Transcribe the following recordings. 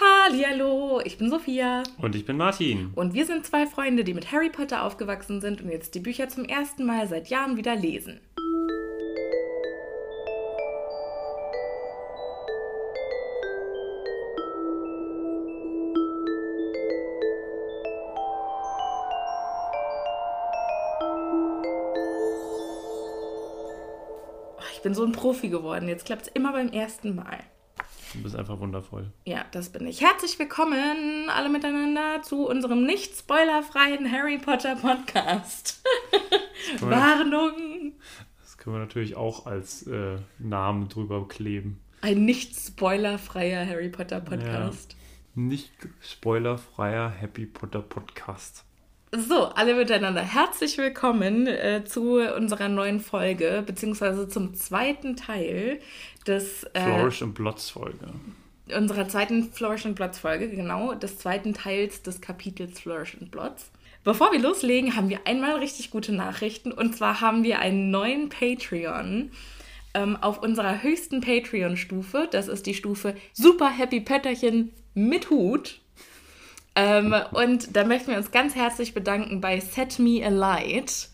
Hallihallo, ich bin Sophia. Und ich bin Martin. Und wir sind zwei Freunde, die mit Harry Potter aufgewachsen sind und jetzt die Bücher zum ersten Mal seit Jahren wieder lesen. Oh, Ich bin so ein Profi geworden. Jetzt klappt es immer beim ersten Mal. Du bist einfach wundervoll. Ja, das bin ich. Herzlich willkommen alle miteinander zu unserem nicht spoilerfreien Harry Potter Podcast. Warnung! Das können wir natürlich auch als äh, Namen drüber kleben. Ein nicht spoilerfreier Harry Potter Podcast. Nicht spoilerfreier Happy Potter Podcast. So, alle miteinander. Herzlich willkommen äh, zu unserer neuen Folge, beziehungsweise zum zweiten Teil des äh, Flourish and Blots Folge. unserer zweiten Flourish and Blots Folge, genau, des zweiten Teils des Kapitels Flourish and Blots. Bevor wir loslegen, haben wir einmal richtig gute Nachrichten und zwar haben wir einen neuen Patreon ähm, auf unserer höchsten Patreon-Stufe. Das ist die Stufe Super Happy Pötterchen mit Hut. Ähm, und da möchten wir uns ganz herzlich bedanken bei Set Me Alight.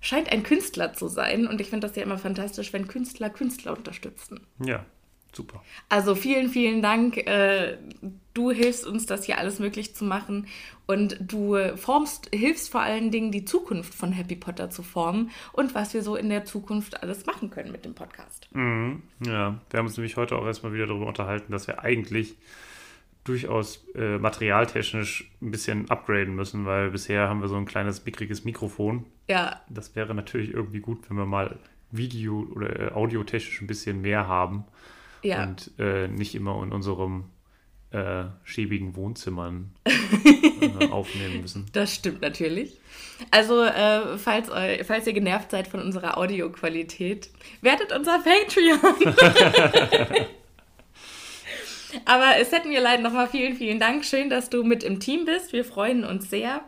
Scheint ein Künstler zu sein und ich finde das ja immer fantastisch, wenn Künstler Künstler unterstützen. Ja, super. Also vielen, vielen Dank. Äh, Du hilfst uns, das hier alles möglich zu machen und du formst, hilfst vor allen Dingen, die Zukunft von Happy Potter zu formen und was wir so in der Zukunft alles machen können mit dem Podcast. Mhm. Ja, wir haben uns nämlich heute auch erstmal wieder darüber unterhalten, dass wir eigentlich durchaus äh, materialtechnisch ein bisschen upgraden müssen, weil bisher haben wir so ein kleines mickriges Mikrofon. Ja, Das wäre natürlich irgendwie gut, wenn wir mal Video- oder äh, audiotechnisch ein bisschen mehr haben ja. und äh, nicht immer in unserem äh, schäbigen Wohnzimmern äh, aufnehmen müssen. Das stimmt natürlich. Also, äh, falls, eu- falls ihr genervt seid von unserer Audioqualität, werdet unser Patreon. Aber es hätten wir leid nochmal vielen, vielen Dank. Schön, dass du mit im Team bist. Wir freuen uns sehr.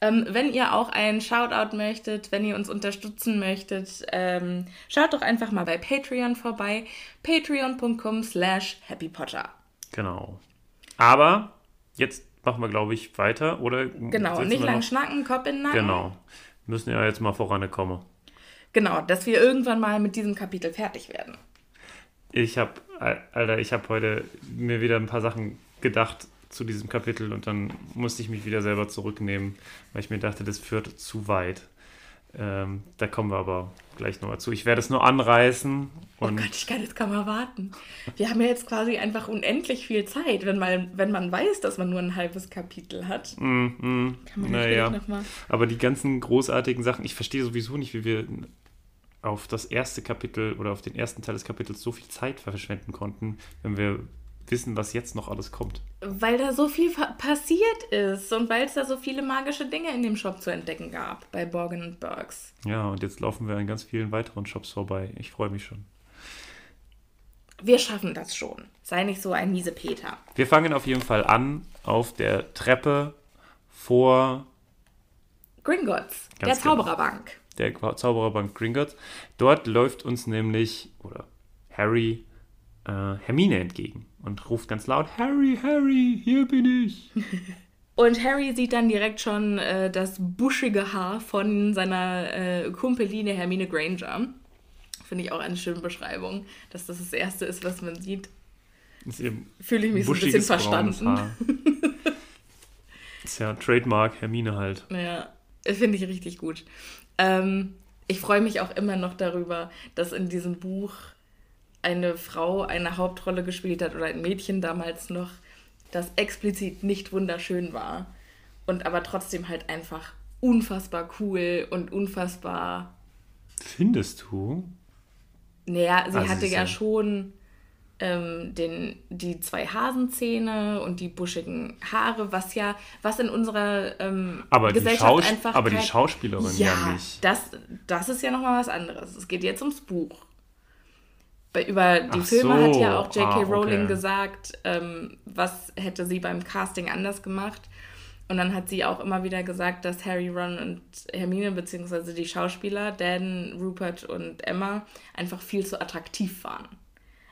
Ähm, wenn ihr auch einen Shoutout möchtet, wenn ihr uns unterstützen möchtet, ähm, schaut doch einfach mal bei Patreon vorbei. Patreon.com slash happypotter. Genau. Aber jetzt machen wir, glaube ich, weiter. Oder Genau, nicht lang noch- schnacken, Kopf in den Nacken. Genau. Müssen ja jetzt mal vorankommen. Genau, dass wir irgendwann mal mit diesem Kapitel fertig werden. Ich habe, Alter, ich habe heute mir wieder ein paar Sachen gedacht zu diesem Kapitel und dann musste ich mich wieder selber zurücknehmen, weil ich mir dachte, das führt zu weit. Ähm, da kommen wir aber gleich noch dazu. Ich werde es nur anreißen Oh Gott, ich kann jetzt kaum erwarten. Wir haben ja jetzt quasi einfach unendlich viel Zeit, wenn man, wenn man weiß, dass man nur ein halbes Kapitel hat. mm, mm, Kann man naja. natürlich noch mal. Aber die ganzen großartigen Sachen, ich verstehe sowieso nicht, wie wir auf das erste Kapitel oder auf den ersten Teil des Kapitels so viel Zeit verschwenden konnten, wenn wir wissen, was jetzt noch alles kommt. Weil da so viel passiert ist und weil es da so viele magische Dinge in dem Shop zu entdecken gab bei Borgen und Burks. Ja, und jetzt laufen wir an ganz vielen weiteren Shops vorbei. Ich freue mich schon. Wir schaffen das schon. Sei nicht so ein miese Peter. Wir fangen auf jeden Fall an auf der Treppe vor Gringotts, der genau. Der Zaubererbank Gringotts. Dort läuft uns nämlich, oder Harry äh, Hermine entgegen und ruft ganz laut, Harry, Harry, hier bin ich. Und Harry sieht dann direkt schon äh, das buschige Haar von seiner äh, Kumpeline Hermine Granger. Finde ich auch eine schöne Beschreibung, dass das das Erste ist, was man sieht. Fühle ich mich so ein bisschen verstanden. Ist ja Trademark Hermine halt. Ja, finde ich richtig gut. Ähm, ich freue mich auch immer noch darüber, dass in diesem Buch eine Frau eine Hauptrolle gespielt hat oder ein Mädchen damals noch, das explizit nicht wunderschön war und aber trotzdem halt einfach unfassbar cool und unfassbar. Findest du? Naja, sie Also hatte ja- schon ähm, den, die zwei Hasenzähne und die buschigen Haare, was ja, was in unserer ähm, Aber die, Gesellschaft Schaus einfach aber die Schauspielerin ja, ja, nicht. Das, das ist ja nochmal was anderes. Es geht jetzt ums Buch. Über die Ach Filme hat so, ja auch J.K. ah, okay. Rowling gesagt, ähm, was hätte sie beim Casting anders gemacht. Und dann hat sie auch immer wieder gesagt, dass Harry, Ron und Hermine, beziehungsweise die Schauspieler, Dan, Rupert und Emma, einfach viel zu attraktiv waren.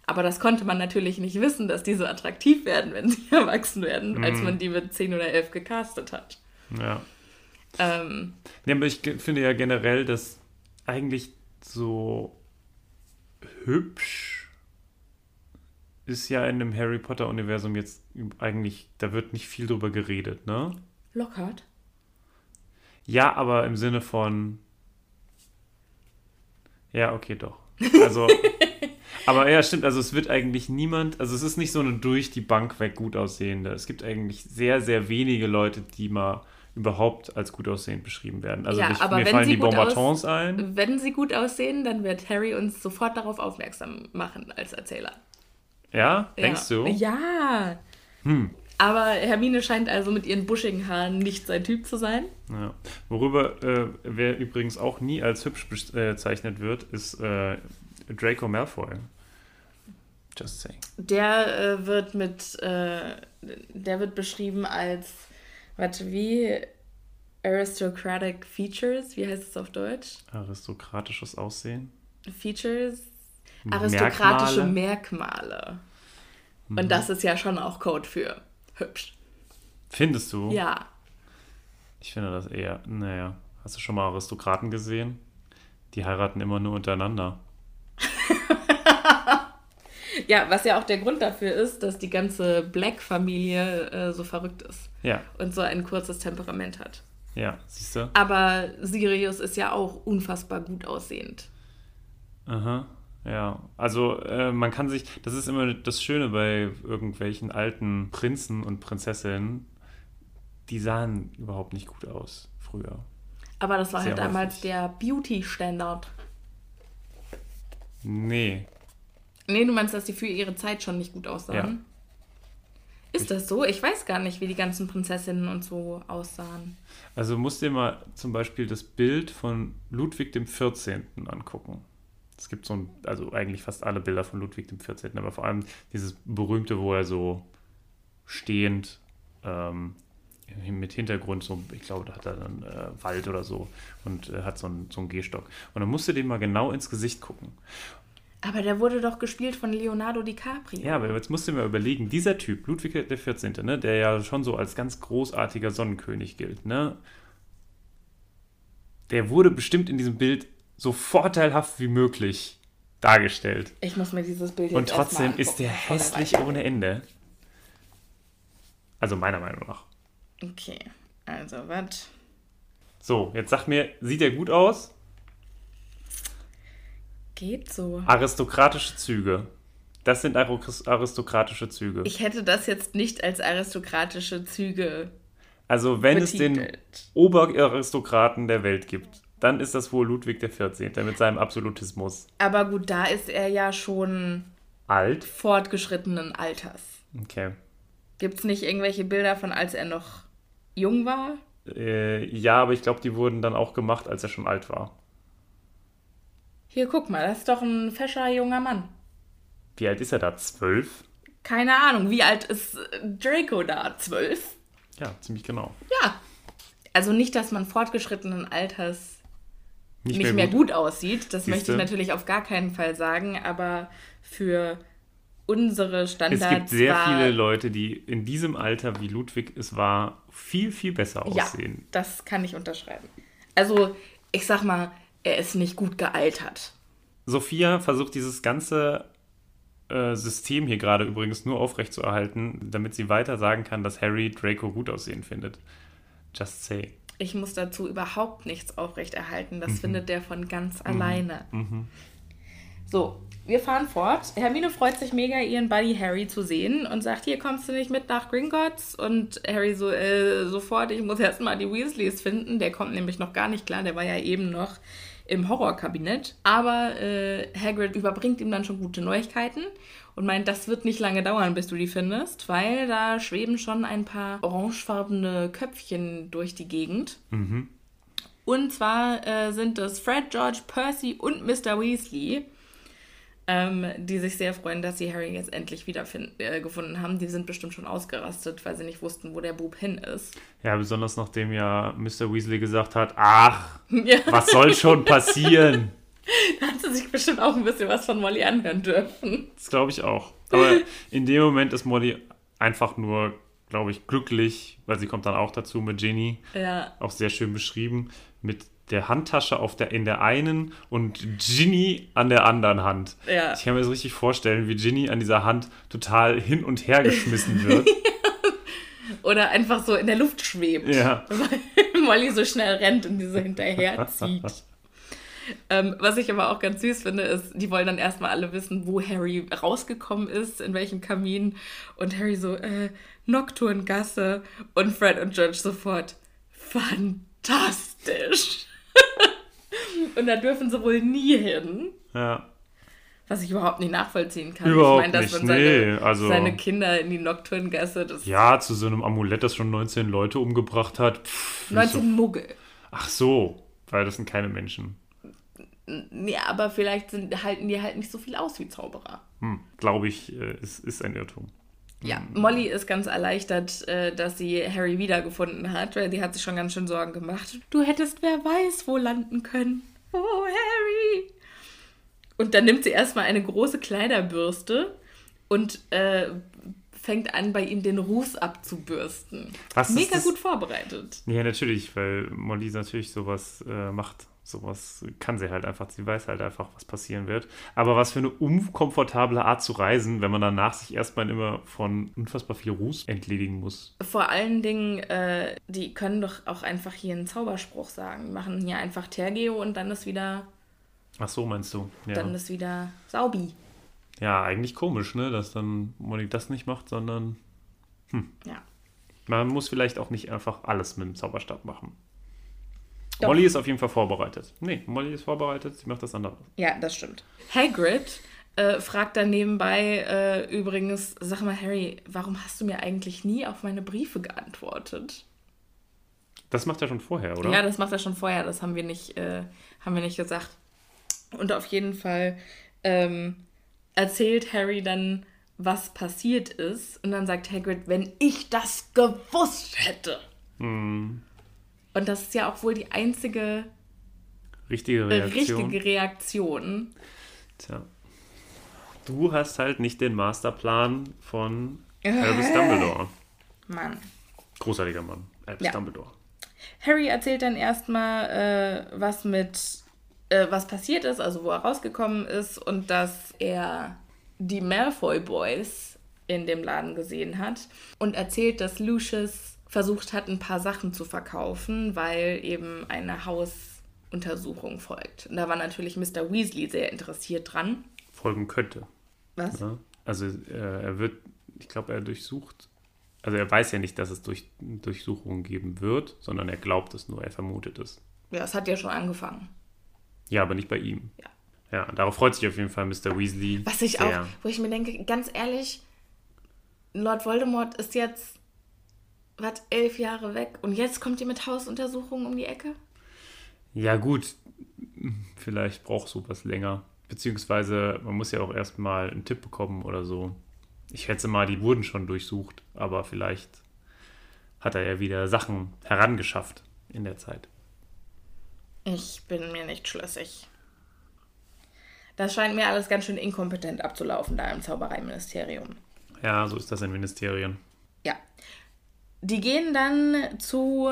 Aber das konnte man natürlich nicht wissen, dass die so attraktiv werden, wenn sie erwachsen werden, Mhm. als man die mit 10 oder 11 gecastet hat. Ja. Ähm, Ja, aber ich finde ja generell, dass eigentlich so hübsch ist ja in dem Harry Potter-Universum jetzt eigentlich, da wird nicht viel drüber geredet, ne? Lockhart? Ja, aber im Sinne von. Ja, okay, doch. Also. aber ja, stimmt, also es wird eigentlich niemand, also es ist nicht so eine durch die Bank weg gut aussehende. Es gibt eigentlich sehr, sehr wenige Leute, die mal überhaupt als gut aussehend beschrieben werden. Also Ja, ich, mir fallen sie die aus- ein. Wenn sie gut aussehen, dann wird Harry uns sofort darauf aufmerksam machen als Erzähler. Ja, denkst ja. du? Hm. Aber Hermine scheint also mit ihren buschigen Haaren nicht sein Typ zu sein. Ja. Worüber, äh, wer übrigens auch nie als hübsch bezeichnet wird, ist äh, Draco Malfoy. Just saying. Der äh, wird mit, äh, der wird beschrieben als, warte, wie aristocratic features, wie heißt es auf Deutsch? Aristokratisches Aussehen. Features, aristokratische Merkmale. Merkmale. Mhm. Und das ist ja schon auch Code für hübsch. Findest du? Ja. Ich finde das eher, naja. Hast du schon mal Aristokraten gesehen? Die heiraten immer nur untereinander. Ja, was ja auch der Grund dafür ist, dass die ganze Black-Familie äh, so verrückt ist Ja, und so ein kurzes Temperament hat. ja, siehst du? Aber Sirius ist ja auch unfassbar gut aussehend. Aha, ja. Also äh, man kann sich, das ist immer das Schöne bei irgendwelchen alten Prinzen und Prinzessinnen, die sahen überhaupt nicht gut aus früher. Aber das war Sehr halt damals häufig. der Beauty-Standard. Nee, Nee, du meinst, dass die für ihre Zeit schon nicht gut aussahen? Ja. Ist das so? Ich weiß gar nicht, wie die ganzen Prinzessinnen und so aussahen. also musst dir mal zum Beispiel das Bild von Ludwig dem 14. angucken. Es gibt so ein, also eigentlich fast alle Bilder von Ludwig dem 14., aber vor allem dieses berühmte, wo er so stehend ähm, mit Hintergrund, so, ich glaube, da hat er dann äh, Wald oder so und äh, hat so einen, so einen Gehstock. Und dann musst du dem mal genau ins Gesicht gucken. Aber der wurde doch gespielt von Leonardo DiCaprio. Ja, aber jetzt musst du mir überlegen, dieser Typ, Ludwig der 14., ne, der ja schon so als ganz großartiger Sonnenkönig gilt, ne, der wurde bestimmt in diesem Bild so vorteilhaft wie möglich dargestellt. Ich muss mir dieses Bild jetzt Und trotzdem mal ist der angucken, hässlich ohne Ende. Also meiner Meinung nach. Okay, also was? So, jetzt sag mir, sieht er gut aus? Geht so. Aristokratische Züge. Das sind aris- aristokratische Züge. Ich hätte das jetzt nicht als aristokratische Züge. also wenn es den betitelt. Oberaristokraten der Welt gibt, dann ist das wohl Ludwig der 14. mit seinem Absolutismus. Aber gut, da ist er ja schon Alt? fortgeschrittenen Alters. Okay. Gibt es nicht irgendwelche Bilder von, als er noch jung war? Äh, ja, aber ich glaube, die wurden dann auch gemacht, als er schon alt war. Hier, guck mal, das ist doch ein fescher junger Mann. Wie alt ist er da? Zwölf? Keine Ahnung, wie alt ist Draco da? Zwölf? Ja, ziemlich genau. Ja. Also nicht, dass man fortgeschrittenen Alters nicht, mehr, gut. aussieht. Das möchte ich Siehste? natürlich auf gar keinen Fall sagen, aber für unsere Standards Es gibt sehr viele Leute, die in diesem Alter, wie Ludwig es war, viel, viel besser Ja, aussehen. das kann ich unterschreiben. Also, ich sag mal, er ist nicht gut gealtert. Sophia versucht dieses ganze äh, System hier gerade übrigens nur aufrechtzuerhalten, damit sie weiter sagen kann, dass Harry Draco gut aussehen findet. Just say. Ich muss dazu überhaupt nichts aufrechterhalten. Mhm. Das findet der von ganz alleine. So, wir fahren fort. Hermine freut sich mega, ihren Buddy Harry zu sehen und sagt, hier kommst du nicht mit nach Gringotts? Und Harry so, äh, sofort, ich muss erst mal die Weasleys finden. Der kommt nämlich noch gar nicht klar, der war ja eben noch im Horrorkabinett. Aber äh, Hagrid überbringt ihm dann schon gute Neuigkeiten und meint, das wird nicht lange dauern, bis du die findest, weil da schweben schon ein paar orangefarbene Köpfchen durch die Gegend. Und zwar äh, sind es Fred, George, Percy und Mr. Weasley, ähm, die sich sehr freuen, dass sie Harry jetzt endlich wieder äh, gefunden haben. Die sind bestimmt schon ausgerastet, weil sie nicht wussten, wo der Bub hin ist. Ja, besonders nachdem ja Mr. Weasley gesagt hat, ach, Ja, was soll schon passieren? sich bestimmt auch ein bisschen was von Molly anhören dürfen. Das glaube ich auch. Aber in dem Moment ist Molly einfach nur, glaube ich, glücklich, weil sie kommt dann auch dazu mit Ginny, Ja, auch sehr schön beschrieben, mit der Handtasche auf der, in der einen und Ginny an der anderen Hand. Ja. Ich kann mir das richtig vorstellen, wie Ginny an dieser Hand total hin und her geschmissen wird. oder einfach so in der Luft schwebt. ja. weil Molly so schnell rennt und diese hinterherzieht. ähm, was ich aber auch ganz süß finde, ist, die wollen dann erstmal alle wissen, wo Harry rausgekommen ist, in welchem Kamin. Und Harry so, äh, Nocturngasse. Und Fred und George sofort, fantastisch. und da dürfen sie wohl nie hin. ja. Was ich überhaupt nicht nachvollziehen kann. Überhaupt ich meine, dass man seine, nee, also- seine Kinder in die Nocturngasse, das Ja, zu so einem Amulett, das schon 19 Leute umgebracht hat. Pff, 19 Muggel. Ach so, weil das sind keine Menschen. Ja, aber vielleicht sind, halten die halt nicht so viel aus wie Zauberer. Hm, Glaube ich, äh, ist, ist ein Irrtum. Ja, Molly ist ganz erleichtert, äh, dass sie Harry wiedergefunden hat, weil sie hat sich schon ganz schön Sorgen gemacht. Du hättest wer weiß wo landen können. Oh, Harry! Und dann nimmt sie erstmal eine große Kleiderbürste und äh, fängt an, bei ihm den Ruß abzubürsten. Was ist Mega gut vorbereitet. Ja, natürlich, weil Molly natürlich sowas äh, macht. Sowas kann sie halt einfach. Sie weiß halt einfach, was passieren wird. Aber was für eine unkomfortable Art zu reisen, wenn man danach sich erstmal immer von unfassbar viel Ruß entledigen muss. Vor allen Dingen, äh, die können doch auch einfach hier einen Zauberspruch sagen. Die machen hier einfach Tergeo und dann ist wieder, Ach so, meinst du? Ja. dann ist wieder Saubi. ja, eigentlich komisch, ne, dass dann Molly das nicht macht, sondern Ja. man muss vielleicht auch nicht einfach alles mit dem Zauberstab machen. Doch. Molly ist auf jeden Fall vorbereitet. Nee, Molly ist vorbereitet, sie macht das andere. Ja, das stimmt. Hagrid äh, fragt dann nebenbei äh, übrigens, sag mal Harry, warum hast du mir eigentlich nie auf meine Briefe geantwortet? Das macht er schon vorher, oder? Ja, das macht er schon vorher, das haben wir nicht, äh, haben wir nicht gesagt. Und auf jeden Fall ähm, erzählt Harry dann, was passiert ist. Und dann sagt Hagrid, wenn ich das gewusst hätte. Hm, Und das ist ja auch wohl die einzige richtige äh, Reaktion. richtige Reaktion. Tja. Du hast halt nicht den Masterplan von Albus Dumbledore. Mann. Großartiger Mann, Albus Ja. Dumbledore. Harry erzählt dann erstmal, äh, was mit, äh, was passiert ist, also wo er rausgekommen ist und dass er die Malfoy Boys in dem Laden gesehen hat und erzählt, dass Lucius versucht hat, ein paar Sachen zu verkaufen, weil eben eine Hausuntersuchung folgt. Und da war natürlich Mr. Weasley sehr interessiert dran. Folgen könnte. Was? Ja? Also äh, er wird, ich glaube, er durchsucht, also er weiß ja nicht, dass es durch, Durchsuchungen geben wird, sondern er glaubt es nur, er vermutet es. Ja, es hat ja schon angefangen. Ja, aber nicht bei ihm. Ja. Ja, darauf freut sich auf jeden Fall Mr. Weasley. Was ich sehr. auch, wo ich mir denke, ganz ehrlich, Lord Voldemort ist jetzt, was, elf Jahre weg und jetzt kommt ihr mit Hausuntersuchungen um die Ecke? Ja, gut, vielleicht braucht sowas länger. Beziehungsweise man muss ja auch erstmal einen Tipp bekommen oder so. Ich schätze mal, die wurden schon durchsucht, aber vielleicht hat er ja wieder Sachen herangeschafft in der Zeit. Ich bin mir nicht schlüssig. Das scheint mir alles ganz schön inkompetent abzulaufen da im Zaubereiministerium. Ja, so ist das in Ministerien. Ja. Die gehen dann zu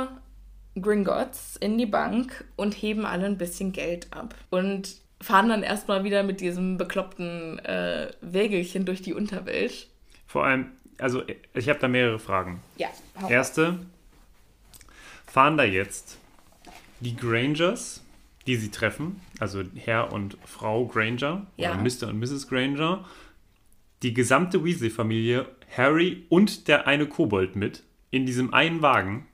Gringotts in die Bank und heben alle ein bisschen Geld ab. Und fahren dann erstmal wieder mit diesem bekloppten äh, Wägelchen durch die Unterwelt. Vor allem, also ich habe da mehrere Fragen. Ja. Erste, fahren da jetzt die Grangers, die sie treffen, also Herr und Frau Granger Ja. oder Mr. und Mrs. Granger, die gesamte Weasley-Familie, Harry und der eine Kobold mit in diesem einen Wagen.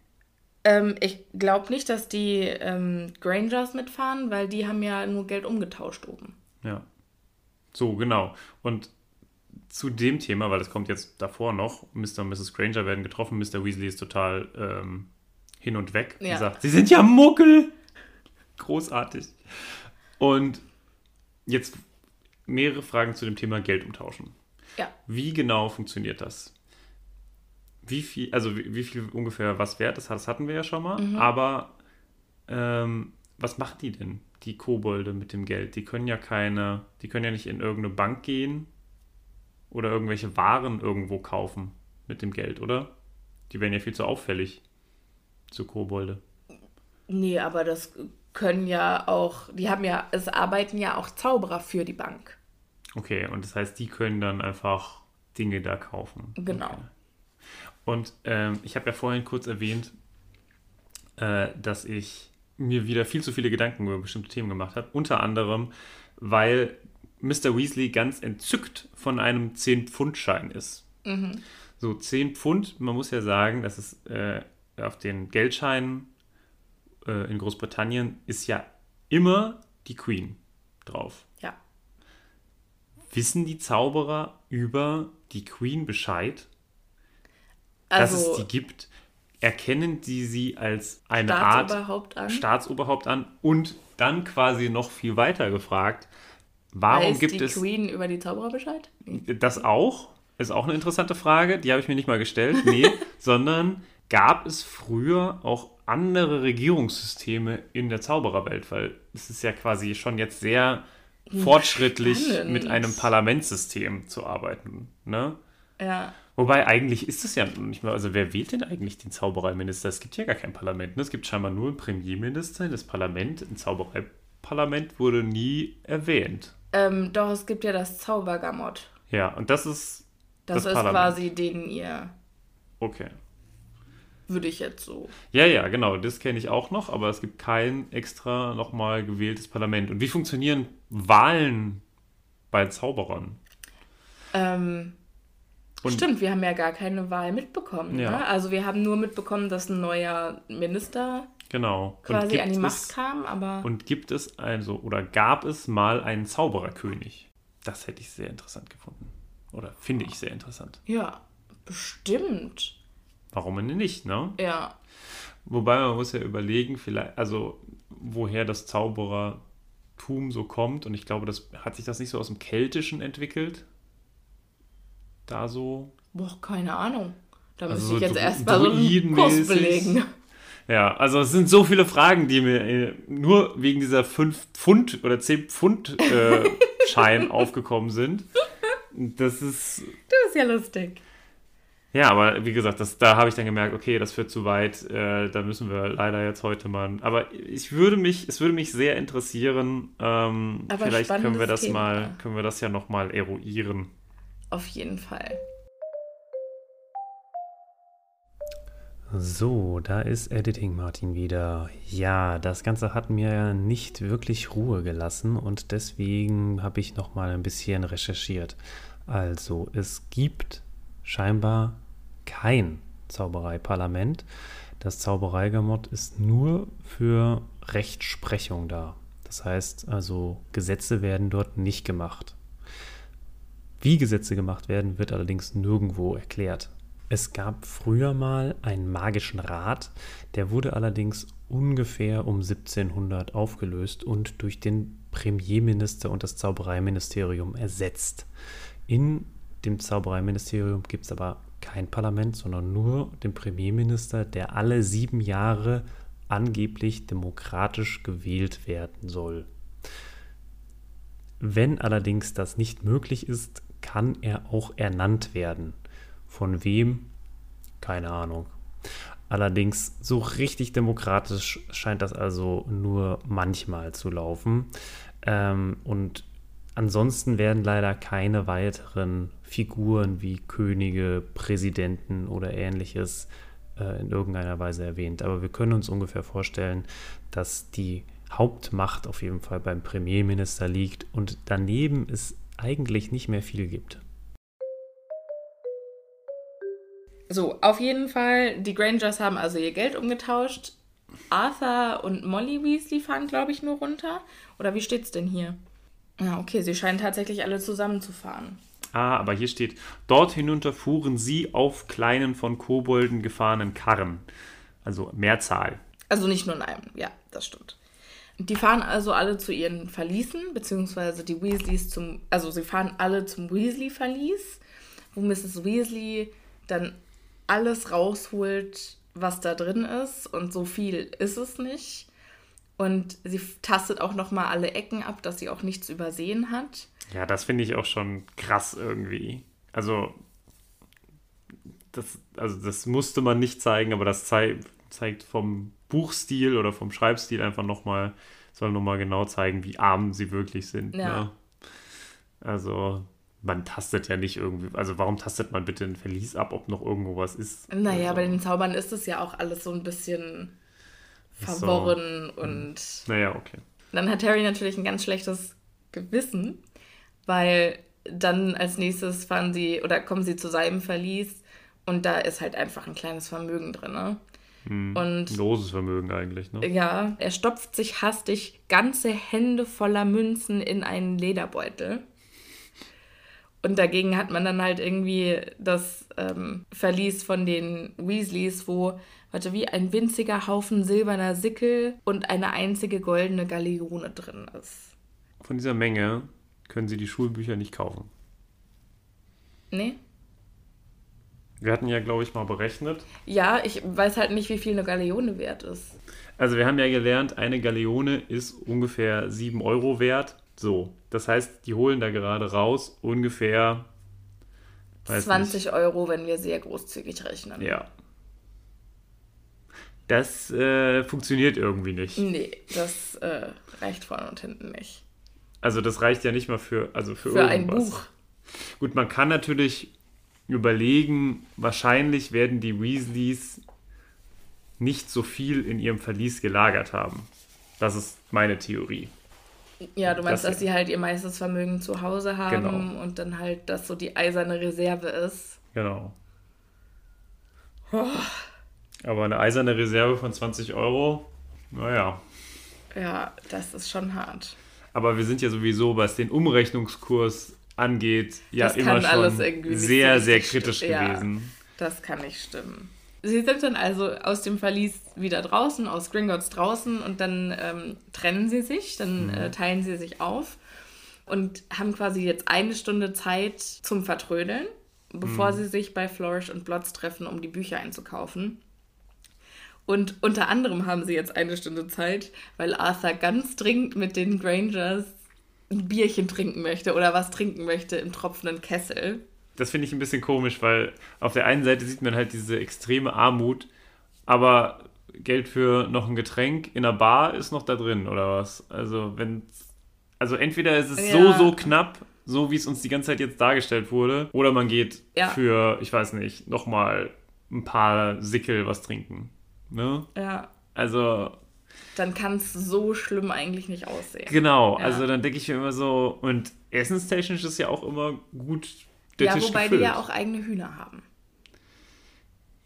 Ähm, ich glaube nicht, dass die ähm, Grangers mitfahren, weil die haben ja nur Geld umgetauscht oben. Ja. So, genau. Und zu dem Thema, weil das kommt jetzt davor noch, Mr. und Mrs. Granger werden getroffen, Mr. Weasley ist total ähm, hin und weg Ja. und sagt, sie sind ja Muggel. Großartig. Und jetzt mehrere Fragen zu dem Thema Geld umtauschen. Ja. Wie genau funktioniert das? Wie viel, also wie, wie viel ungefähr was wert ist, das hatten wir ja schon mal. Aber ähm, was machen die denn, die Kobolde mit dem Geld? Die können ja keine, die können ja nicht in irgendeine Bank gehen oder irgendwelche Waren irgendwo kaufen mit dem Geld, oder? Die wären ja viel zu auffällig zu Kobolde. Nee, aber das können ja auch, die haben ja, es arbeiten ja auch Zauberer für die Bank. Okay, und das heißt, die können dann einfach Dinge da kaufen. Genau. Okay. Und ähm, ich habe ja vorhin kurz erwähnt, äh, dass ich mir wieder viel zu viele Gedanken über bestimmte Themen gemacht habe. Unter anderem, weil Mr. Weasley ganz entzückt von einem 10-Pfund-Schein ist. So, 10 Pfund, man muss ja sagen, dass es äh, auf den Geldscheinen äh, in Großbritannien ist ja immer die Queen drauf. Ja. Wissen die Zauberer über die Queen Bescheid? Dass es Also die gibt, erkennen die sie als eine Art Staatsoberhaupt an. Staatsoberhaupt an und dann quasi noch viel weiter gefragt, warum gibt die es Queen über die Zauberer Bescheid? das auch? Ist auch eine interessante Frage, die habe ich mir nicht mal gestellt, nee, sondern gab es früher auch andere Regierungssysteme in der Zaubererwelt, weil es ist ja quasi schon jetzt sehr fortschrittlich spannend. mit einem Parlamentssystem zu arbeiten, ne? Ja. Wobei eigentlich ist es ja noch nicht mal, also wer wählt denn eigentlich den Zaubereiminister? Es gibt ja gar kein Parlament. Ne? Es gibt scheinbar nur einen Premierminister. Das Parlament, ein Zaubereiparlament wurde nie erwähnt. Ähm, doch, es gibt ja das Zaubergamot. Ja, und das ist Das, das, ist Parlament. quasi den ihr, Okay. würde ich jetzt so. Ja, ja, genau, das kenne ich auch noch, aber es gibt kein extra nochmal gewähltes Parlament. Und wie funktionieren Wahlen bei Zauberern? Ähm, Und- stimmt, wir haben ja gar keine Wahl mitbekommen. Ja. Ne? Also wir haben nur mitbekommen, dass ein neuer Minister Genau. quasi an die Macht es, kam, aber Und gibt es also, oder gab es mal einen Zaubererkönig? Das hätte ich sehr interessant gefunden. Oder finde ich sehr interessant. ja, bestimmt. Warum denn nicht, ne? Ja. Wobei man muss ja überlegen, vielleicht, also woher das Zauberertum so kommt. Und ich glaube, das hat sich das nicht so aus dem Keltischen entwickelt. Da so. Boah, keine Ahnung. Da Also müsste ich jetzt erstmal so einen Kurs belegen. Ja, also es sind so viele Fragen, die mir äh, nur wegen dieser 5 Pfund oder 10 Pfund äh, Schein aufgekommen sind. Das ist Das ist ja lustig. Ja, aber wie gesagt, das, da habe ich dann gemerkt, okay, das führt zu weit, äh, da müssen wir leider jetzt heute mal. Aber ich würde mich, es würde mich sehr interessieren, ähm, vielleicht können wir das Thema. mal, können wir das ja nochmal eruieren. Auf jeden Fall. So, da ist Editing Martin wieder. Ja, das Ganze hat mir nicht wirklich Ruhe gelassen und deswegen habe ich noch mal ein bisschen recherchiert. Also, es gibt scheinbar kein Zaubereiparlament. Das Zaubereigamott ist nur für Rechtsprechung da. Das heißt also, Gesetze werden dort nicht gemacht. Wie Gesetze gemacht werden, wird allerdings nirgendwo erklärt. Es gab früher mal einen magischen Rat, der wurde allerdings ungefähr um 1700 aufgelöst und durch den Premierminister und das Zaubereiministerium ersetzt. In dem Zaubereiministerium gibt es aber kein Parlament, sondern nur den Premierminister, der alle sieben Jahre angeblich demokratisch gewählt werden soll. Wenn allerdings das nicht möglich ist, kann er auch ernannt werden. Von wem? Keine Ahnung. Allerdings so richtig demokratisch scheint das also nur manchmal zu laufen. Ähm, und ansonsten werden leider keine weiteren Figuren wie Könige, Präsidenten oder ähnliches äh, in irgendeiner Weise erwähnt. Aber wir können uns ungefähr vorstellen, dass die Hauptmacht auf jeden Fall beim Premierminister liegt und daneben es eigentlich nicht mehr viel gibt. So, auf jeden Fall, die Grangers haben also ihr Geld umgetauscht. Arthur und Molly Weasley fahren, glaube ich, nur runter. Oder wie steht's denn hier? Ja, okay, sie scheinen tatsächlich alle zusammenzufahren. Ah, aber hier steht, dort hinunter fuhren sie auf kleinen von Kobolden gefahrenen Karren. Also Mehrzahl. Also nicht nur in einem, ja, das stimmt. Die fahren also alle zu ihren Verließen, beziehungsweise die Weasleys zum, also sie fahren alle zum Weasley-Verlies, wo Mrs. Weasley dann alles rausholt, was da drin ist. Und so viel ist es nicht. Und sie tastet auch nochmal alle Ecken ab, dass sie auch nichts übersehen hat. Ja, das finde ich auch schon krass irgendwie. Also das, also das musste man nicht zeigen, aber das zei zeigt vom Buchstil oder vom Schreibstil einfach nochmal, soll nochmal genau zeigen, wie arm sie wirklich sind. Ja. Ne? Also man tastet ja nicht irgendwie, also warum tastet man bitte ein Verlies ab, ob noch irgendwo was ist? Naja, also, bei den Zaubern ist es ja auch alles so ein bisschen verworren so. und. Naja, okay. Dann hat Harry natürlich ein ganz schlechtes Gewissen, weil dann als nächstes fahren sie oder kommen sie zu seinem Verlies und da ist halt einfach ein kleines Vermögen drin. Ne? Hm, und, großes Vermögen eigentlich, ne? Ja, er stopft sich hastig ganze Hände voller Münzen in einen Lederbeutel. Und dagegen hat man dann halt irgendwie das ähm, Verlies von den Weasleys, wo, warte, wie ein winziger Haufen silberner Sickel und eine einzige goldene Galeone drin ist. Von dieser Menge können sie die Schulbücher nicht kaufen. Nee. Wir hatten ja, glaube ich, mal berechnet. Ja, ich weiß halt nicht, wie viel eine Galeone wert ist. Also wir haben ja gelernt, eine Galeone ist ungefähr 7 Euro wert. So, das heißt, die holen da gerade raus ungefähr 20 nicht. Euro, wenn wir sehr großzügig rechnen. Ja. Das äh, funktioniert irgendwie nicht. Nee, das äh, reicht vorne und hinten nicht. Also das reicht ja nicht mal für, also für, für irgendwas. ein Buch. Gut, man kann natürlich überlegen, wahrscheinlich werden die Weasleys nicht so viel in ihrem Verlies gelagert haben. Das ist meine Theorie. Ja, du meinst, das, dass sie halt ihr meistes Vermögen zu Hause haben genau. und dann halt das so die eiserne Reserve ist. Genau. Oh. Aber eine eiserne Reserve von 20 Euro, naja. Ja, das ist schon hart. Aber wir sind ja sowieso, was den Umrechnungskurs angeht, ja das immer schon sehr, sehr kritisch gewesen. Ja, das kann nicht stimmen. Sie sind dann also aus dem Verlies wieder draußen, aus Gringotts draußen und dann ähm, trennen sie sich, dann mhm. äh, teilen sie sich auf und haben quasi jetzt eine Stunde Zeit zum Vertrödeln, bevor mhm. sie sich bei Flourish und Blotz treffen, um die Bücher einzukaufen. Und unter anderem haben sie jetzt eine Stunde Zeit, weil Arthur ganz dringend mit den Grangers ein Bierchen trinken möchte oder was trinken möchte im tropfenden Kessel das finde ich ein bisschen komisch, weil auf der einen Seite sieht man halt diese extreme Armut, aber Geld für noch ein Getränk in einer Bar ist noch da drin, oder was? Also, wenn. Also, entweder ist es ja. so, so knapp, so wie es uns die ganze Zeit jetzt dargestellt wurde, oder man geht ja. für, ich weiß nicht, nochmal ein paar Sickel was trinken. Ne? Ja. Also. Dann kann es so schlimm eigentlich nicht aussehen. Genau, ja. also dann denke ich mir immer so, und essenstechnisch ist ja auch immer gut der ja, Tisch wobei gefüllt. die ja auch eigene Hühner haben.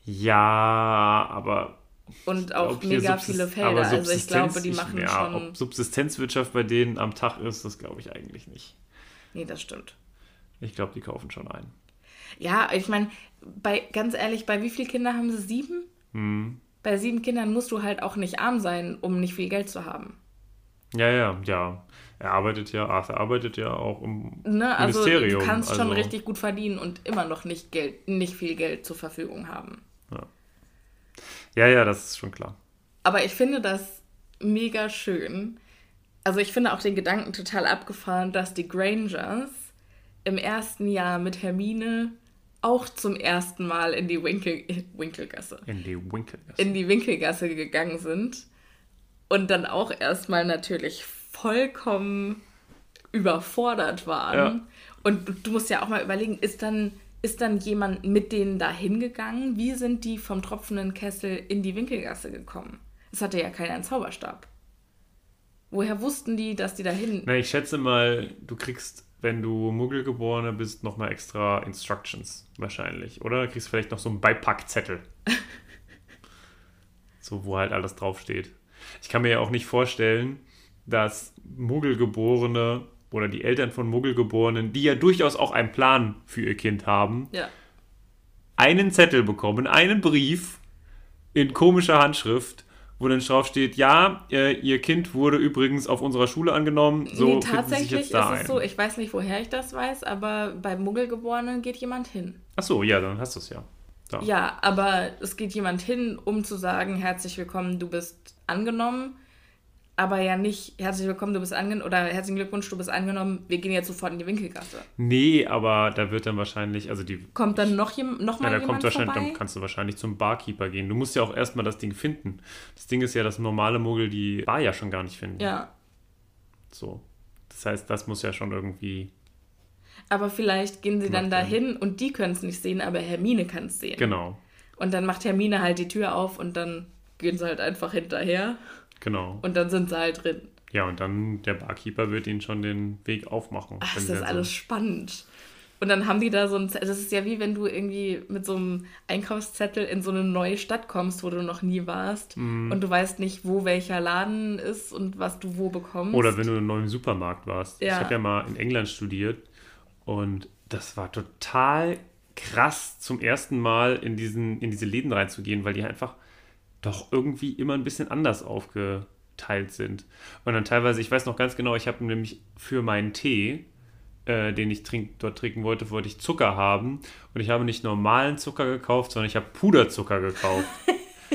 Ja, aber. Und auch glaub, mega viele Felder. Also ich glaube, die machen ja, schon. Ob Subsistenzwirtschaft bei denen am Tag ist, das glaube ich eigentlich nicht. Nee, das stimmt. Ich glaube, die kaufen schon ein. Ja, ich meine, bei ganz ehrlich, bei wie vielen Kindern haben sie sieben? Hm. Bei sieben Kindern musst du halt auch nicht arm sein, um nicht viel Geld zu haben. Ja, ja, ja. Er arbeitet ja, Arthur arbeitet ja auch im ne, also Ministerium. Du kannst also, schon richtig gut verdienen und immer noch nicht Geld, nicht viel Geld zur Verfügung haben. Ja. ja, ja, das ist schon klar. Aber ich finde das mega schön, Also ich finde auch den Gedanken total abgefahren, dass die Grangers im ersten Jahr mit Hermine auch zum ersten Mal in die Winkel, Winkelgasse. In die Winkelgasse. In die Winkelgasse gegangen sind und dann auch erstmal natürlich vollkommen überfordert waren. Ja. Und du musst ja auch mal überlegen, ist dann, ist dann jemand mit denen da hingegangen? Wie sind die vom tropfenden Kessel in die Winkelgasse gekommen? Es hatte ja keiner einen Zauberstab. Woher wussten die, dass die da hin... Na, ich schätze mal, du kriegst, wenn du Muggelgeborener bist, nochmal extra Instructions wahrscheinlich. Oder kriegst vielleicht noch so einen Beipackzettel. so, wo halt alles draufsteht. Ich kann mir ja auch nicht vorstellen, dass Muggelgeborene oder die Eltern von Muggelgeborenen, die ja durchaus auch einen Plan für ihr Kind haben, Ja. einen Zettel bekommen, einen Brief in komischer Handschrift, wo dann drauf steht, ja, äh, ihr Kind wurde übrigens auf unserer Schule angenommen, so nee, tatsächlich ist es ein. so, ich weiß nicht, woher ich das weiß, aber bei Muggelgeborenen geht jemand hin. Ach so, ja, dann hast du es ja. Da. Ja, aber es geht jemand hin, um zu sagen, herzlich willkommen, du bist angenommen. Aber ja nicht, herzlich willkommen, du bist angenommen, oder herzlichen Glückwunsch, du bist angenommen, wir gehen jetzt sofort in die Winkelgasse. Nee, aber da wird dann wahrscheinlich, also die, Kommt dann noch, jem, noch ja, mal da jemand kommt wahrscheinlich, vorbei? dann kannst du wahrscheinlich zum Barkeeper gehen. Du musst ja auch erstmal das Ding finden. Das Ding ist ja, dass normale Muggel die Bar ja schon gar nicht finden. Ja, So. Das heißt, das muss ja schon irgendwie, aber vielleicht gehen sie dann dahin und die können es nicht sehen, aber Hermine kann es sehen. genau, Und dann macht Hermine halt die Tür auf und dann gehen sie halt einfach hinterher genau. und dann sind sie halt drin. Ja, und dann der Barkeeper wird ihnen schon den Weg aufmachen. Ach, ist das alles so, spannend. Und dann haben die da so ein, Ze- das ist ja wie wenn du irgendwie mit so einem Einkaufszettel in so eine neue Stadt kommst, wo du noch nie warst Mhm. und du weißt nicht, wo welcher Laden ist und was du wo bekommst. Oder wenn du in einem neuen Supermarkt warst. Ich Ja. habe ja mal in England studiert und das war total krass, zum ersten Mal in, diesen, in diese Läden reinzugehen, weil die einfach doch irgendwie immer ein bisschen anders aufgeteilt sind. Und dann teilweise, ich weiß noch ganz genau, ich habe nämlich für meinen Tee, äh, den ich trink, dort trinken wollte, wollte ich Zucker haben. Und ich habe nicht normalen Zucker gekauft, sondern ich habe Puderzucker gekauft.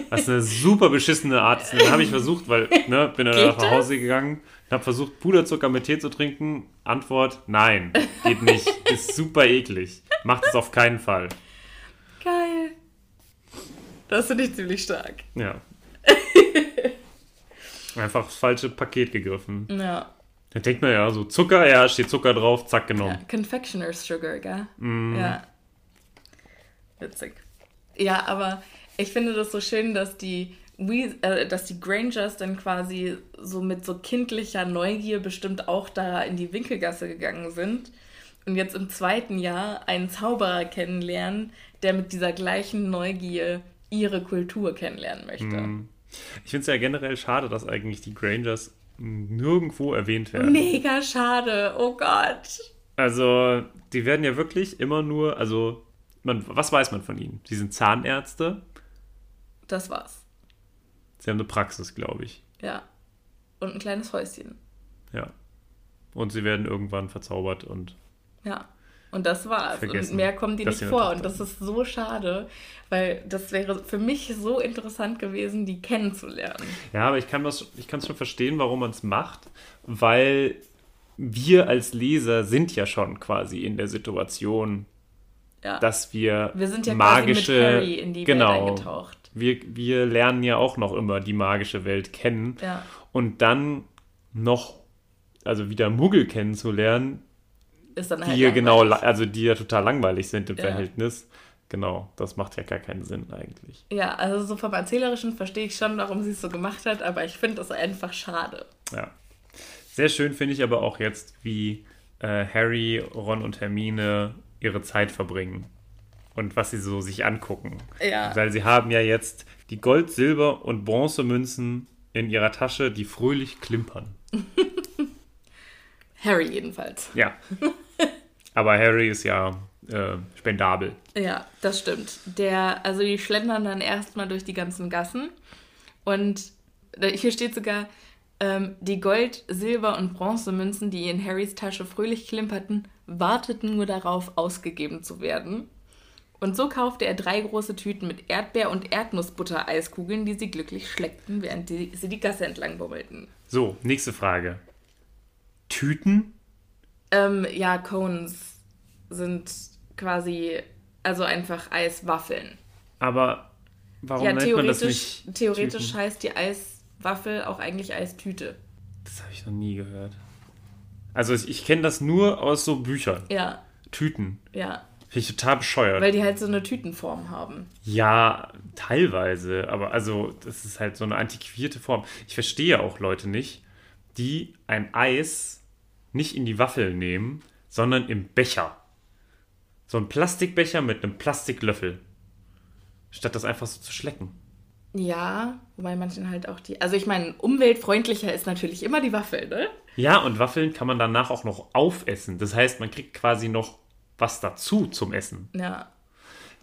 Was eine super beschissene Art ist. Dann habe ich versucht, weil, ne, bin dann nach Hause gegangen und habe versucht, Puderzucker mit Tee zu trinken. Antwort, nein, geht nicht. Ist super eklig. Macht es auf keinen Fall. Das finde ich ziemlich stark. Ja. Einfach das falsche Paket gegriffen. Ja. Da denkt man ja so, Zucker, ja, steht Zucker drauf, zack, genommen. ja. Confectioner's Sugar, gell? Mhm. Ja. Witzig. Ja, aber ich finde das so schön, dass die, Weas- äh, dass die Grangers dann quasi so mit so kindlicher Neugier bestimmt auch da in die Winkelgasse gegangen sind und jetzt im zweiten Jahr einen Zauberer kennenlernen, der mit dieser gleichen Neugier ihre Kultur kennenlernen möchte. Mhm. Ich finde es ja generell schade, dass eigentlich die Grangers nirgendwo erwähnt werden. Mega schade, oh Gott. Also, die werden ja wirklich immer nur, also, man, was weiß man von ihnen? Sie sind Zahnärzte, Das war's. sie haben eine Praxis, glaube ich. Ja. Und ein kleines Häuschen. Ja. Und sie werden irgendwann verzaubert und Ja. Und das war's. Vergessen, und mehr kommen die nicht vor. Und das ist so schade, weil das wäre für mich so interessant gewesen, die kennenzulernen. Ja, aber ich kann das, ich kann es schon verstehen, warum man es macht, weil wir als Leser sind ja schon quasi in der Situation, Ja. dass wir, Wir sind ja magische, quasi mit Harry in die genau, Welt eingetaucht. Wir, wir lernen ja auch noch immer die magische Welt kennen Ja. und dann noch, also wieder Muggel kennenzulernen, Ist dann die halt ja genau, also die ja total langweilig sind im Ja. Verhältnis. Genau, das macht ja gar keinen Sinn eigentlich. Ja, also so vom Erzählerischen verstehe ich schon, warum sie es so gemacht hat, aber ich finde das einfach schade. Ja. Sehr schön finde ich aber auch jetzt, wie äh, Harry, Ron und Hermine ihre Zeit verbringen und was sie so sich angucken. Ja. Weil sie haben ja jetzt die Gold-, Silber- und Bronzemünzen in ihrer Tasche, die fröhlich klimpern. Harry jedenfalls. Ja. aber Harry ist ja äh, spendabel. Ja, das stimmt. Der, also die schlendern dann erstmal durch die ganzen Gassen und hier steht sogar, ähm, die Gold-, Silber- und Bronzemünzen, die in Harrys Tasche fröhlich klimperten, warteten nur darauf, ausgegeben zu werden. Und so kaufte er drei große Tüten mit Erdbeer- und Erdnussbutter-Eiskugeln, die sie glücklich schleckten, während die, sie die Gasse entlang bummelten. So, nächste Frage. Tüten? Ähm, ja, Cones sind quasi, also einfach Eiswaffeln. Aber warum ja, nennt man das theoretisch, nicht? theoretisch Tüten? heißt die Eiswaffel auch eigentlich Eistüte. Das habe ich noch nie gehört. Also ich, ich kenne das nur aus so Büchern. Ja, Tüten. ja. Finde ich total bescheuert. Weil die halt so eine Tütenform haben. Ja, teilweise, aber also das ist halt so eine antiquierte Form. Ich verstehe auch Leute nicht, die ein Eis nicht in die Waffel nehmen, sondern im Becher. So ein Plastikbecher mit einem Plastiklöffel. Statt das einfach so zu schlecken. Ja, wobei manchen halt auch die. Also ich meine, umweltfreundlicher ist natürlich immer die Waffel, ne? Ja, und Waffeln kann man danach auch noch aufessen. Das heißt, man kriegt quasi noch was dazu zum Essen. Ja.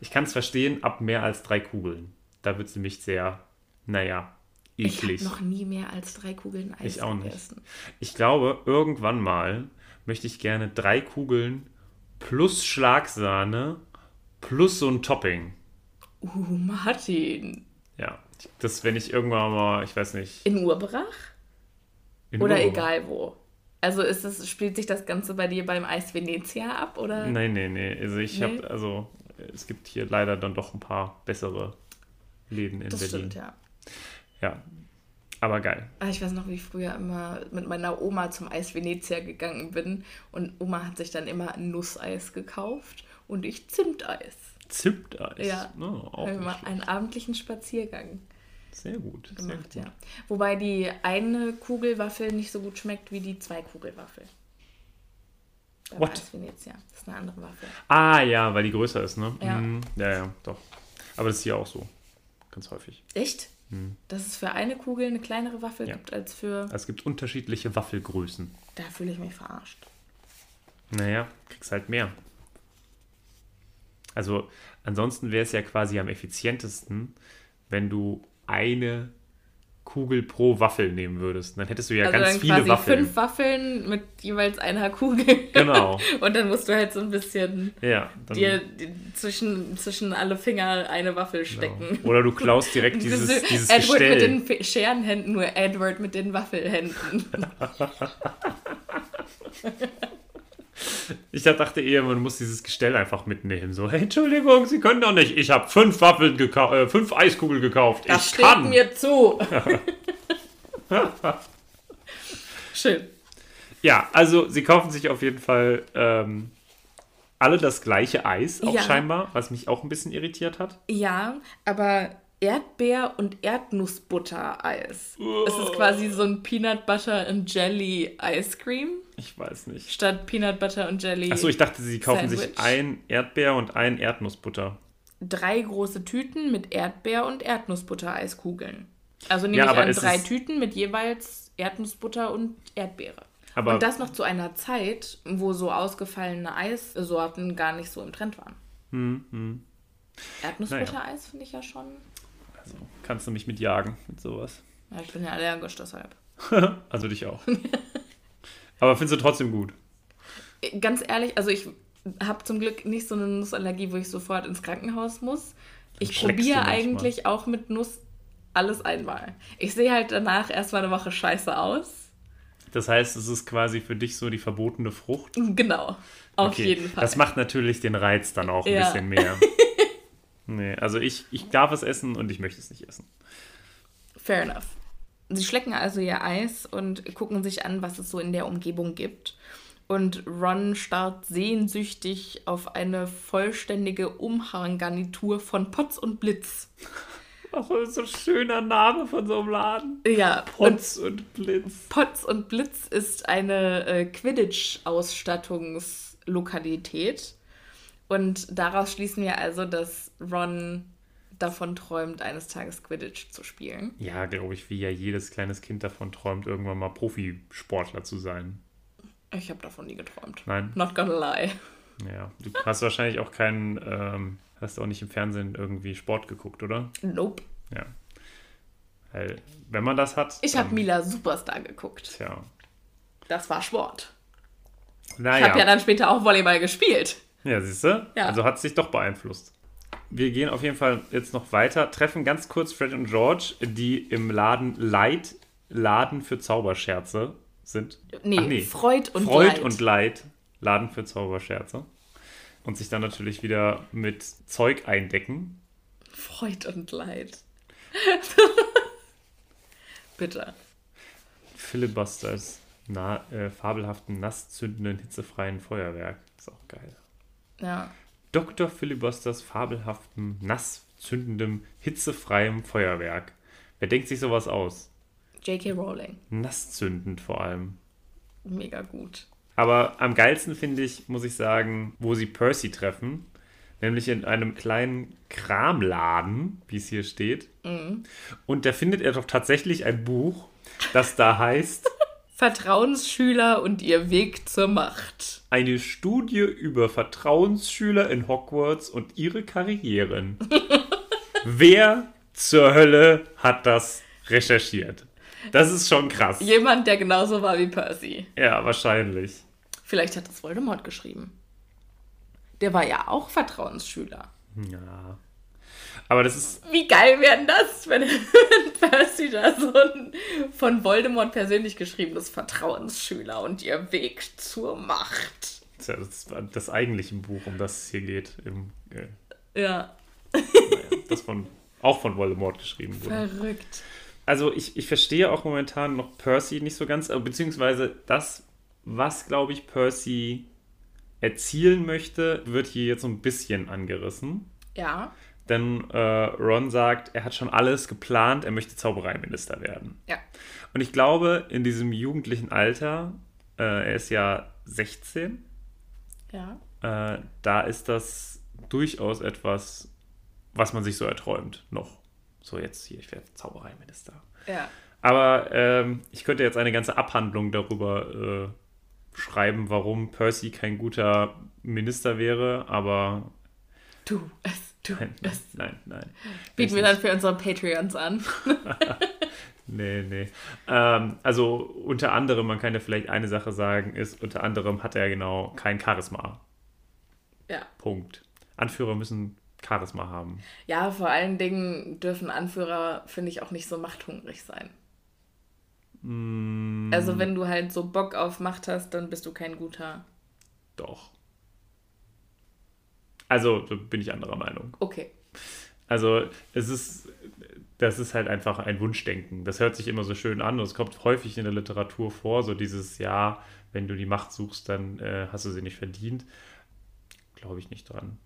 Ich kann es verstehen, ab mehr als drei Kugeln. Da wird es nämlich sehr, naja, Ich eklig. habe noch nie mehr als drei Kugeln Eis Ich auch nicht. gegessen. Ich glaube, irgendwann mal möchte ich gerne drei Kugeln plus Schlagsahne plus so ein Topping. Uh, Martin. Ja, das, wenn ich irgendwann mal, ich weiß nicht. In Urbrach? in Oder Urlaub- egal wo? Also ist es, spielt sich das Ganze bei dir beim Eis Venezia ab? Oder? Nein, nee, nee. Also ich Nee? habe, also es gibt hier leider dann doch ein paar bessere Läden in das Berlin. stimmt, ja. Ja. Aber geil. Ah, Ich weiß noch, wie ich früher immer mit meiner Oma zum Eis Venezia gegangen bin. Und Oma hat sich dann immer Nusseis gekauft und ich Zimteis. Zimteis. Ja. Oh, auch schlecht. einen abendlichen Spaziergang Sehr gut. Sehr gemacht, gut. ja. Wobei die eine Kugelwaffel nicht so gut schmeckt wie die zwei Kugelwaffel. Beim What? Eis Venezia. Das ist eine andere Waffel. Ah, ja, weil die größer ist, ne? Ja. Mhm. ja, ja, doch. Aber das ist hier auch so. Ganz häufig. Echt? Dass es für eine Kugel eine kleinere Waffel Hm. Ja. gibt als für. Es gibt unterschiedliche Waffelgrößen. Da fühle ich mich verarscht. Naja, kriegst halt mehr. Also, ansonsten wäre es ja quasi am effizientesten, wenn du eine Kugel pro Waffel nehmen würdest. Dann hättest du ja also ganz dann viele quasi Waffeln. fünf Waffeln mit jeweils einer Kugel. Genau. Und dann musst du halt so ein bisschen Ja. Dann, dir zwischen, zwischen alle Finger eine Waffel stecken. genau. Oder du klaust direkt dieses, dieses Edward Gestell. mit den Scherenhänden, nur Edward mit den Waffelhänden. Ich dachte eher, man muss dieses Gestell einfach mitnehmen. So, hey, Entschuldigung, Sie können doch nicht. Ich habe fünf Waffeln gekauft, äh, fünf Eiskugeln gekauft. Das ich steht kann. mir zu. Schön. Ja, also sie kaufen sich auf jeden Fall ähm, alle das gleiche Eis, auch Ja. scheinbar, was mich auch ein bisschen irritiert hat. Ja, aber Erdbeer- und Erdnussbutter-Eis. Es ist quasi so ein Peanut Butter and Jelly Ice Cream Ich weiß nicht. statt Peanut Butter und Jelly. Achso, ich dachte, sie kaufen sich Sandwich. ein Erdbeer und ein Erdnussbutter. drei große Tüten mit Erdbeer- und Erdnussbutter-Eiskugeln. Also nehme Ja, ich an drei Tüten mit jeweils Erdnussbutter und Erdbeere. Aber- und das noch zu einer Zeit, wo so ausgefallene Eissorten gar nicht so im Trend waren. Hm, Erdnussbutter-Eis finde ich ja schon. Also kannst du mich mitjagen mit sowas. Ja, ich bin ja allergisch deshalb. Also dich auch. Aber findest du trotzdem gut? Ganz ehrlich, also ich habe zum Glück nicht so eine Nussallergie, wo ich sofort ins Krankenhaus muss. Ich probiere eigentlich auch mit Nuss alles einmal. Ich sehe halt danach erstmal eine Woche scheiße aus. Das heißt, es ist quasi für dich so die verbotene Frucht. Genau, auf Okay, jeden Fall. Das macht natürlich den Reiz dann auch ein Ja. bisschen mehr. nee, also ich, ich darf es essen und ich möchte es nicht essen. Fair enough. Sie schlecken also ihr Eis und gucken sich an, was es so in der Umgebung gibt. Und Ron starrt sehnsüchtig auf eine vollständige Umhanggarnitur von Potz und Blitz. Ist so ein schöner Name von so einem Laden. Ja, und Potz und Blitz. Potz und Blitz ist eine äh, Quidditch-Ausstattungslokalität. Und daraus schließen wir also, dass Ron davon träumt, eines Tages Quidditch zu spielen. Ja, glaube ich, wie ja jedes kleines Kind davon träumt, irgendwann mal Profisportler zu sein. Ich habe davon nie geträumt. Nein? Not gonna lie. Ja. Du hast wahrscheinlich auch keinen, ähm, hast auch nicht im Fernsehen irgendwie Sport geguckt, oder? Nope. Ja. Weil, wenn man das hat. Ich habe Mila Superstar geguckt. Tja. Das war Sport. Ich Naja. habe ja dann später auch Volleyball gespielt. Ja, siehst du? Ja. Also hat es sich doch beeinflusst. Wir gehen auf jeden Fall jetzt noch weiter, treffen ganz kurz Fred und George, die im Laden Light, Laden für Zauberscherze sind. Nee, Ach Freud und Freud Leid. und Leid laden für Zauberscherze. Und sich dann natürlich wieder mit Zeug eindecken. Freud und Leid. Bitte. Filibusters na, äh, fabelhaften, nasszündenden, hitzefreien Feuerwerk. Ist auch geil. Ja. Dr. Filibusters fabelhaften, nasszündendem, hitzefreiem Feuerwerk. Wer denkt sich sowas aus? J.K. Rowling. Nasszündend vor allem. Mega gut. Aber am geilsten finde ich, muss ich sagen, wo sie Percy treffen. Nämlich in einem kleinen Kramladen, wie es hier steht. Und da findet er doch tatsächlich ein Buch, das da heißt Vertrauensschüler und ihr Weg zur Macht. Eine Studie über Vertrauensschüler in Hogwarts und ihre Karrieren. Wer zur Hölle hat das recherchiert? Das ist schon krass. Jemand, der genauso war wie Percy. Ja, wahrscheinlich. Vielleicht hat das Voldemort geschrieben. Der war ja auch Vertrauensschüler. Ja. Aber das ist Wie geil wäre denn das, wenn, Percy da so ein von Voldemort persönlich geschriebenes Vertrauensschüler und ihr Weg zur Macht. Das, war das eigentliche Buch, um das es hier geht. Im, äh, Ja, naja, das von, auch von Voldemort geschrieben wurde. verrückt. Also ich, ich verstehe auch momentan noch Percy nicht so ganz, beziehungsweise das, was, glaube ich, Percy erzielen möchte, wird hier jetzt so ein bisschen angerissen. Ja, Denn äh, Ron sagt, er hat schon alles geplant, er möchte Zaubereiminister werden. ja. Und ich glaube, in diesem jugendlichen Alter, äh, er ist ja 16, Ja. äh, da ist das durchaus etwas, was man sich so erträumt, noch. So jetzt hier, ich werde Zaubereiminister. Ja. Aber ähm, ich könnte jetzt eine ganze Abhandlung darüber äh, schreiben, warum Percy kein guter Minister wäre, aber Du es, nein, es. nein, nein. Bieten wir dann für unsere Patreons an. Nee, nee. Ähm, also unter anderem, man kann ja vielleicht eine Sache sagen, ist, unter anderem hat er genau kein Charisma. Ja. Punkt. Anführer müssen Charisma haben. Ja, vor allen Dingen dürfen Anführer, finde ich, auch nicht so machthungrig sein. Mm. Also wenn du halt so Bock auf Macht hast, dann bist du kein guter. Doch. Also, bin ich anderer Meinung. Okay. Also, es ist, das ist halt einfach ein Wunschdenken. Das hört sich immer so schön an und es kommt häufig in der Literatur vor, so dieses Ja, wenn du die Macht suchst, dann äh, hast du sie nicht verdient. Glaube ich nicht dran.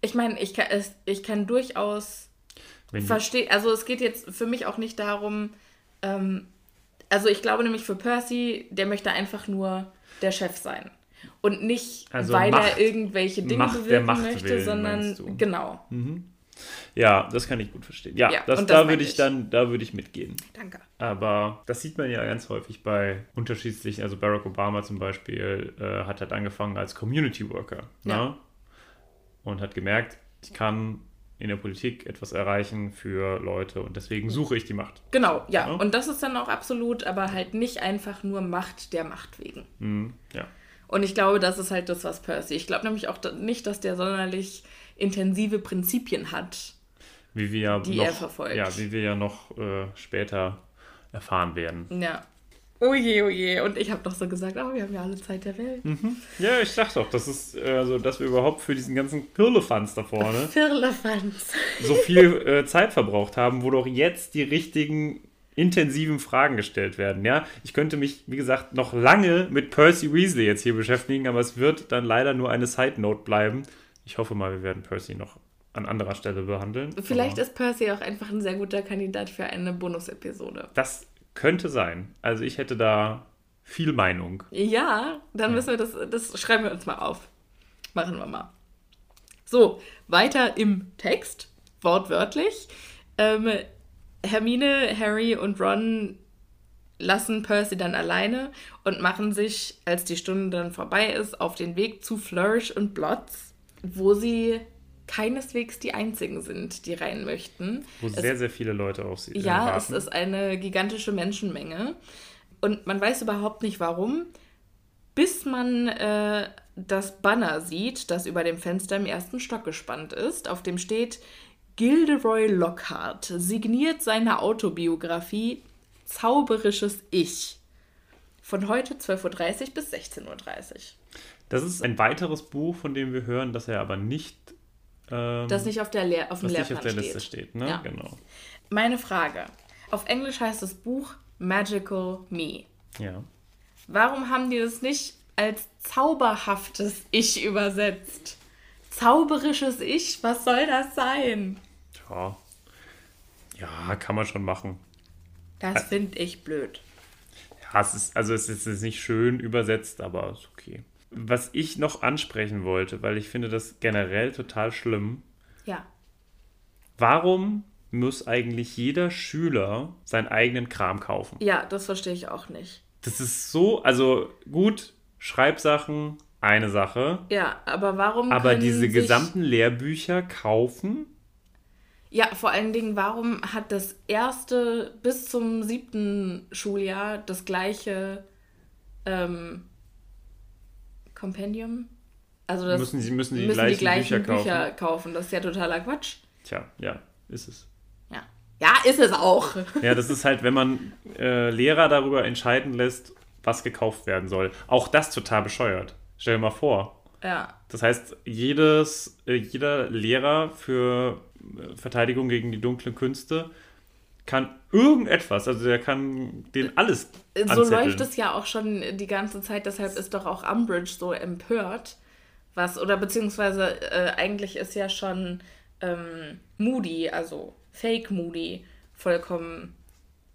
Ich meine, ich kann, es, ich kann durchaus verstehen, also es geht jetzt für mich auch nicht darum, ähm, also ich glaube nämlich für Percy, der möchte einfach nur der Chef sein. Und nicht, Also weil Macht- er irgendwelche Dinge Macht der bewirken möchte, willen, sondern genau. ja, das kann ich gut verstehen. Ja, Ja, das, und das da würde ich ich. dann, da würde ich mitgehen. Danke. Aber das sieht man ja ganz häufig bei unterschiedlichen, also Barack Obama zum Beispiel äh, hat halt angefangen als Community Worker. Ja. Ne? Und hat gemerkt, ich kann in der Politik etwas erreichen für Leute und deswegen suche ich die Macht. Genau, ja. Ja. Und das ist dann auch absolut, aber halt nicht einfach nur Macht der Macht wegen. Mhm, ja. Und ich glaube, das ist halt das, was Percy. Ich glaube nämlich auch nicht, dass der sonderlich intensive Prinzipien hat. Wie wir Die noch, er verfolgt. Ja, wie wir ja noch äh, später erfahren werden. Ja. Oh je, oh je. Und ich habe doch so gesagt, oh, wir haben ja alle Zeit der Welt. Ja, ich dachte doch, das ist äh, so, dass wir überhaupt für diesen ganzen Pirlefanz da vorne so viel äh, Zeit verbraucht haben, wo doch jetzt die richtigen intensiven Fragen gestellt werden. Ja, ich könnte mich, wie gesagt, noch lange mit Percy Weasley jetzt hier beschäftigen, aber es wird dann leider nur eine Side Note bleiben. Ich hoffe mal, wir werden Percy noch an anderer Stelle behandeln. Vielleicht aber ist Percy auch einfach ein sehr guter Kandidat für eine Bonus-Episode. das könnte sein. Also ich hätte da viel Meinung. Ja, dann müssen wir das, das schreiben wir uns mal auf. Machen wir mal. So, weiter im Text, wortwörtlich. Ähm, Hermine, Harry und Ron lassen Percy dann alleine und machen sich, als die Stunde dann vorbei ist, auf den Weg zu Flourish und Blotz, wo sie keineswegs die einzigen sind, die rein möchten. Wo Es- sehr, sehr viele Leute auf sie äh, ja, es warten. ist eine gigantische Menschenmenge. Und man weiß überhaupt nicht warum, bis man äh, das Banner sieht, das über dem Fenster im ersten Stock gespannt ist, auf dem steht Gilderoy Lockhart signiert seine Autobiografie Zauberisches Ich. Von heute 12.30 Uhr bis 16.30 Uhr. Das ist ein weiteres Buch, von dem wir hören, dass er aber nicht, ähm, Das nicht auf, der Lehr auf dem Lehrplan auf der steht. Liste steht. Ne? Ja. Genau. Meine Frage. Auf Englisch heißt das Buch Magical Me. Ja. Warum haben die das nicht als zauberhaftes Ich übersetzt? Zauberisches Ich, was soll das sein? Ja. Ja, kann man schon machen. Das finde ich blöd. Ja, es ist, also es ist nicht schön übersetzt, aber ist okay. Was ich noch ansprechen wollte, weil ich finde das generell total schlimm. Ja. Warum muss eigentlich jeder Schüler seinen eigenen Kram kaufen? Ja, das verstehe ich auch nicht. Das ist so, also gut, Schreibsachen, eine Sache. Ja, aber warum. Aber diese gesamten Lehrbücher kaufen? Ja, vor allen Dingen, warum hat das erste bis zum siebten Schuljahr das gleiche ähm, Kompendium? Also das Müssen sie- müssen die müssen gleichen die gleichen Bücher Bücher, kaufen. Das ist ja totaler Quatsch. Tja, ja, ist es. Ja. Ja, ist es auch. Ja, das ist halt, wenn man äh, Lehrer darüber entscheiden lässt, was gekauft werden soll. Auch das total bescheuert. Stell dir mal vor. Ja. Das heißt, jedes, äh, jeder Lehrer für Verteidigung gegen die dunklen Künste kann irgendetwas, also der kann den alles So anzetteln. läuft es ja auch schon die ganze Zeit, deshalb ist doch auch Umbridge so empört. Was, oder beziehungsweise äh, eigentlich ist ja schon ähm, Moody, also Fake Moody, vollkommen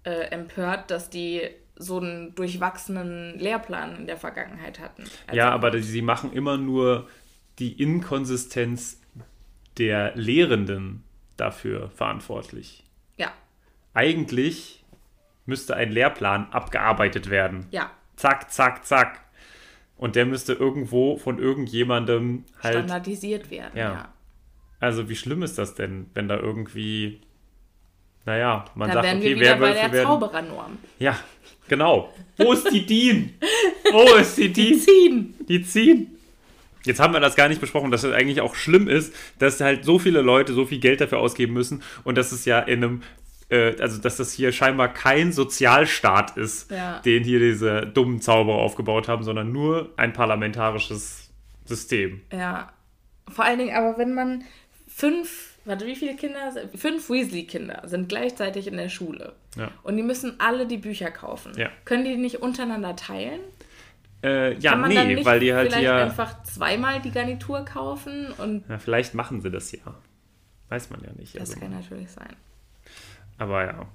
äh, empört, dass die so einen durchwachsenen Lehrplan in der Vergangenheit hatten. Also, Ja, aber sie machen immer nur die Inkonsistenz der Lehrenden dafür verantwortlich. Ja, Eigentlich müsste ein Lehrplan abgearbeitet werden. ja. Zack, zack, zack. Und der müsste irgendwo von irgendjemandem halt. Standardisiert werden, Ja. ja. Also, wie schlimm ist das denn, wenn da irgendwie. Naja, man Da sagt, wären okay, wir wieder bei Werwölfe der werden. Zauberernorm. Ja, genau. Wo ist die Dean? Wo ist die Dean? Ziehen! Die ziehen. Jetzt haben wir das gar nicht besprochen, dass es eigentlich auch schlimm ist, dass halt so viele Leute so viel Geld dafür ausgeben müssen und dass es ja in einem, äh, also dass das hier scheinbar kein Sozialstaat ist, Ja. den hier diese dummen Zauberer aufgebaut haben, sondern nur ein parlamentarisches System. Ja. Vor allen Dingen, aber wenn man fünf, warte, wie viele Kinder? Fünf Weasley-Kinder sind gleichzeitig in der Schule. Ja. Und die müssen alle die Bücher kaufen. Ja. Können die nicht untereinander teilen? Äh, ja, nee, weil die halt vielleicht hier. einfach zweimal die Garnitur kaufen? Und Ja, vielleicht machen sie das ja. Weiß man ja nicht. das also, kann natürlich sein. Aber ja.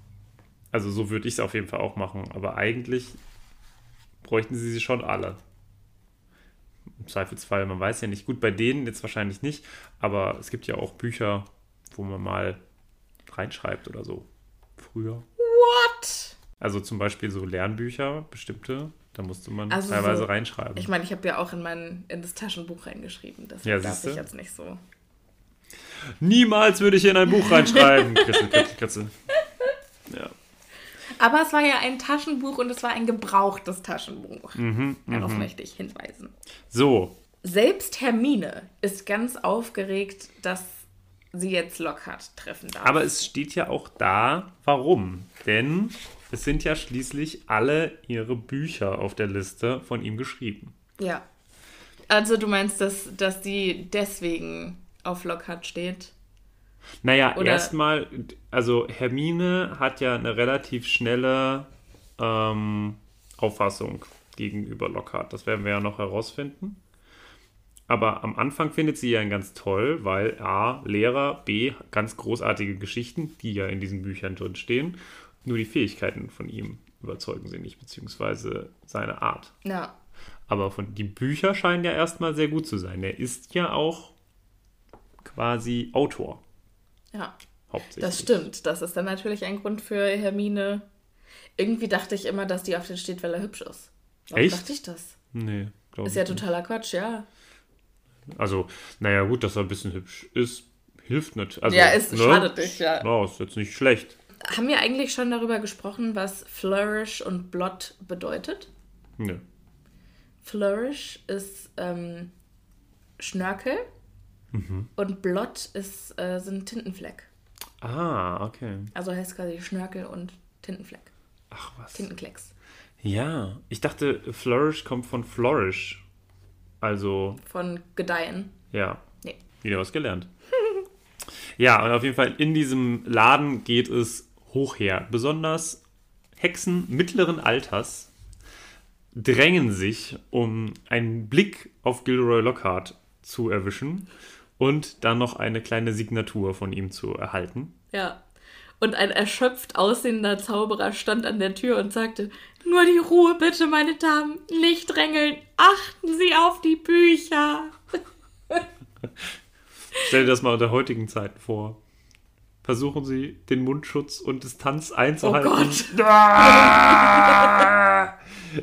Also so würde ich es auf jeden Fall auch machen. Aber eigentlich bräuchten sie sie schon alle. Im Zweifelsfall, man weiß ja nicht. Gut, bei denen jetzt wahrscheinlich nicht. Aber es gibt ja auch Bücher, wo man mal reinschreibt oder so. Früher. What? Also zum Beispiel so Lernbücher, bestimmte. Da musste man Also teilweise so- reinschreiben. Ich meine, ich habe ja auch in, mein, in das Taschenbuch reingeschrieben. Das Ja, darf ich jetzt nicht so. Niemals würde ich in ein Buch reinschreiben. Kritzel, kritzel, kritzel. Ja. Aber es war ja ein Taschenbuch und es war ein gebrauchtes Taschenbuch. Mhm, Darauf möchte ich hinweisen. So, Selbst Hermine ist ganz aufgeregt, dass sie jetzt Lockhart treffen darf. Aber es steht ja auch da, warum. Denn es sind ja schließlich alle ihre Bücher auf der Liste von ihm geschrieben. ja. Also du meinst, dass, dass die deswegen auf Lockhart steht? Naja, erstmal, also Hermine hat ja eine relativ schnelle ähm, Auffassung gegenüber Lockhart. Das werden wir ja noch herausfinden. Aber am Anfang findet sie ihn ganz toll, weil A, Lehrer, B, ganz großartige Geschichten, die ja in diesen Büchern drin stehen. Nur die Fähigkeiten von ihm überzeugen sie nicht, beziehungsweise seine Art. Ja. Aber von die Bücher scheinen ja erstmal sehr gut zu sein. Er ist ja auch quasi Autor, Ja. hauptsächlich. Das stimmt. Das ist dann natürlich ein Grund für Hermine. Irgendwie dachte ich immer, dass die auf den steht, weil er hübsch ist. Warum Echt? dachte ich das? Nee, glaube Ist ich ja nicht. totaler Quatsch, ja. Also, naja, gut, dass er ein bisschen hübsch ist, hilft nicht. Also, Ja, es schadet nicht, ja. Ja, ist jetzt nicht schlecht. Haben wir eigentlich schon darüber gesprochen, was Flourish und Blot bedeutet? Nö. Flourish ist ähm, Schnörkel Mhm. und Blot ist, äh, sind Tintenfleck. Ah, okay. Also heißt quasi Schnörkel und Tintenfleck. Ach was. Tintenklecks. Ja, ich dachte, Flourish kommt von Flourish. Also, Von Gedeihen. ja, Nee. wieder was gelernt. ja, und auf jeden Fall in diesem Laden geht es hoch her. Besonders Hexen mittleren Alters drängen sich, um einen Blick auf Gilderoy Lockhart zu erwischen und dann noch eine kleine Signatur von ihm zu erhalten. Ja. Und ein erschöpft aussehender Zauberer stand an der Tür und sagte, nur die Ruhe bitte, meine Damen, nicht drängeln, achten Sie auf die Bücher. Stell dir das mal unter heutigen Zeiten vor. Versuchen Sie, den Mundschutz und Distanz Oh einzuhalten. Gott. Ah!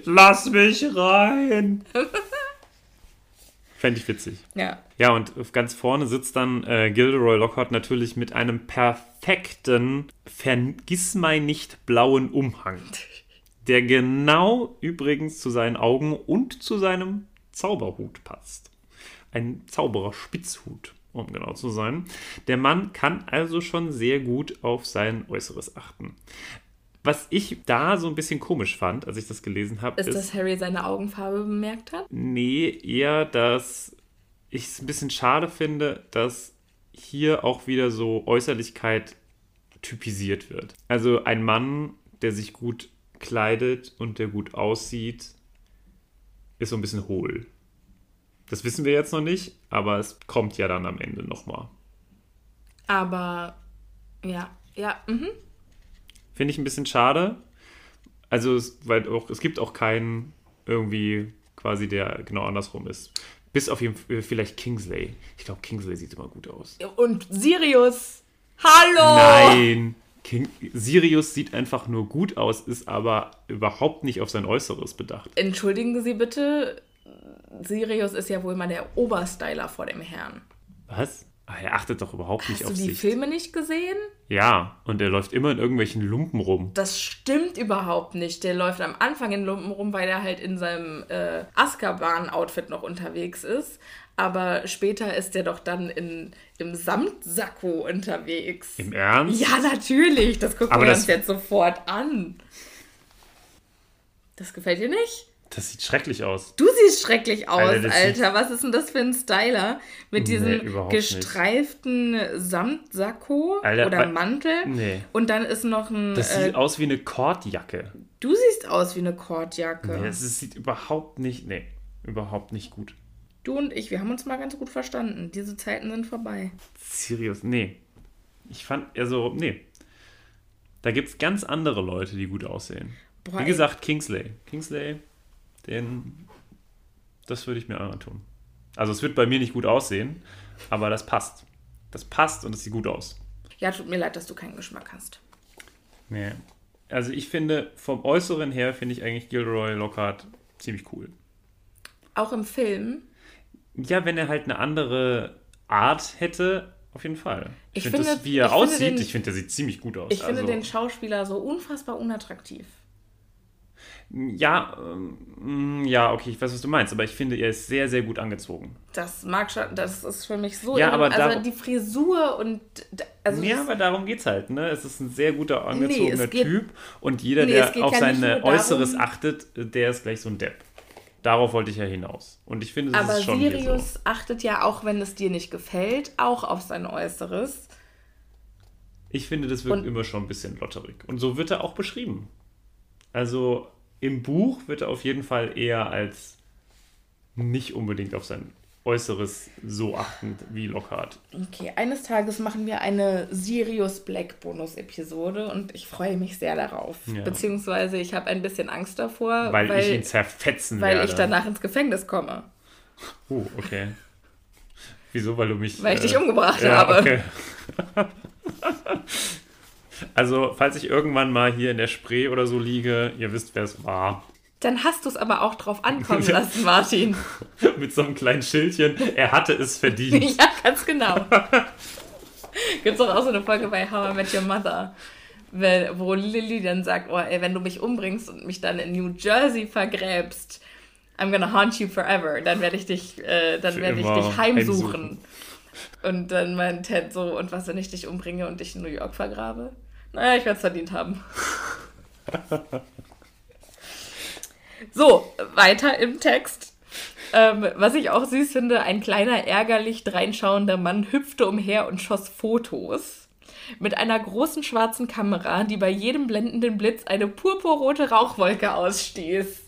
Lass mich rein! Fände ich witzig. Ja. Ja, und ganz vorne sitzt dann äh, Gilderoy Lockhart natürlich mit einem perfekten, vergissmeinnicht blauen Umhang. Der genau übrigens zu seinen Augen und zu seinem Zauberhut passt. Ein Zauberer-Spitzhut, um genau zu sein. Der Mann kann also schon sehr gut auf sein Äußeres achten. Was ich da so ein bisschen komisch fand, als ich das gelesen habe, Ist, dass Harry seine Augenfarbe bemerkt hat? Nee, eher, dass ich es ein bisschen schade finde, dass hier auch wieder so Äußerlichkeit typisiert wird. Also ein Mann, der sich gut kleidet und der gut aussieht, ist so ein bisschen hohl. Das wissen wir jetzt noch nicht, aber es kommt ja dann am Ende nochmal. Aber ja, ja, mhm. Finde ich ein bisschen schade. Also, es, weil auch, es gibt auch keinen irgendwie quasi, der genau andersrum ist. Bis auf jeden Fall vielleicht Kingsley. Ich glaube, Kingsley sieht immer gut aus. Und Sirius, hallo! Nein! King, Sirius sieht einfach nur gut aus, ist aber überhaupt nicht auf sein Äußeres bedacht. Entschuldigen Sie bitte, Sirius ist ja wohl mal der Oberstyler vor dem Herrn. Was? Ah, er achtet doch überhaupt nicht Hast du auf die sich. Filme nicht gesehen? Ja, und er läuft immer in irgendwelchen Lumpen rum. Das stimmt überhaupt nicht. Der läuft am Anfang in Lumpen rum, weil er halt in seinem äh, Azkaban-Outfit noch unterwegs ist. Aber später ist er doch dann in, im Samtsacko unterwegs. Im Ernst? Ja, natürlich. Das gucken Aber wir das- uns jetzt sofort an. Das gefällt dir nicht? Das sieht schrecklich aus. Du siehst schrecklich aus, Alter, Alter. das Was ist denn das für ein Styler? Mit Nee, diesem nicht. gestreiften Samtsacko Alter, oder Mantel. Nee. Und dann ist noch ein. Das äh, sieht aus wie eine Kordjacke. du siehst aus wie eine Kordjacke. Nee, es ist- sieht überhaupt nicht, nee, überhaupt nicht gut. Du und ich, wir haben uns mal ganz gut verstanden. Diese Zeiten sind vorbei. Sirius, nee. Ich fand, also, nee. Da gibt es ganz andere Leute, die gut aussehen. Boah, Wie gesagt, Kingsley. Kingsley, den, das würde ich mir antun. Also es wird bei mir nicht gut aussehen, aber das passt. Das passt und es sieht gut aus. Ja, tut mir leid, dass du keinen Geschmack hast. Nee. Also ich finde, vom Äußeren her finde ich eigentlich Gilderoy Lockhart ziemlich cool. Auch im Film. Ja, wenn er halt eine andere Art hätte, auf jeden Fall. Ich finde, finde- das, wie er ich finde aussieht, den- ich finde, der sieht ziemlich gut aus. Ich finde also, den Schauspieler so unfassbar unattraktiv. Ja, ähm, ja, okay, ich weiß, was du meinst, aber ich finde, er ist sehr, sehr gut angezogen. Das mag schon, das ist für mich so. Ja, aber also darum- die Frisur und. Also ja, aber darum geht's halt, ne? Es ist ein sehr guter, Nee, angezogener es geht- Typ und jeder, Nee, der auf sein nur darum- Äußeres achtet, der ist gleich so ein Depp. Darauf wollte ich ja hinaus. Und ich finde, das aber ist schon hier Sirius so. achtet ja, auch wenn es dir nicht gefällt, auch auf sein Äußeres. Ich finde, das wirkt Und- immer schon ein bisschen lotterig. Und so wird er auch beschrieben. Also im Buch wird er auf jeden Fall eher als nicht unbedingt auf sein Äußeres so achtend wie Lockhart. Okay, eines Tages machen wir eine Sirius Black Bonus-Episode und ich freue mich sehr darauf. Ja. Beziehungsweise ich habe ein bisschen Angst davor, Weil, weil, ich ihn zerfetzen weil werde. ich danach ins Gefängnis komme. Oh, okay. Wieso? Weil du mich. Weil ich dich umgebracht ja, habe. Okay. also, falls ich irgendwann mal hier in der Spree oder so liege, ihr wisst, wer es war. Dann hast du es aber auch drauf ankommen lassen, Martin. Mit so einem kleinen Schildchen. Er hatte es verdient. ja, ganz genau. Gibt es auch so eine Folge bei How I Met Your Mother, wo Lily dann sagt, oh, ey, wenn du mich umbringst und mich dann in New Jersey vergräbst, I'm gonna haunt you forever. Dann werde ich dich, äh, dann werde ich dich heimsuchen. heimsuchen. Und dann meint Ted so, und was, wenn ich dich umbringe und dich in New York vergrabe? Naja, ich werde es verdient haben. So, weiter im Text. Ähm, was ich auch süß finde, ein kleiner ärgerlich dreinschauender Mann hüpfte umher und schoss Fotos. Mit einer großen schwarzen Kamera, die bei jedem blendenden Blitz eine purpurrote Rauchwolke ausstieß.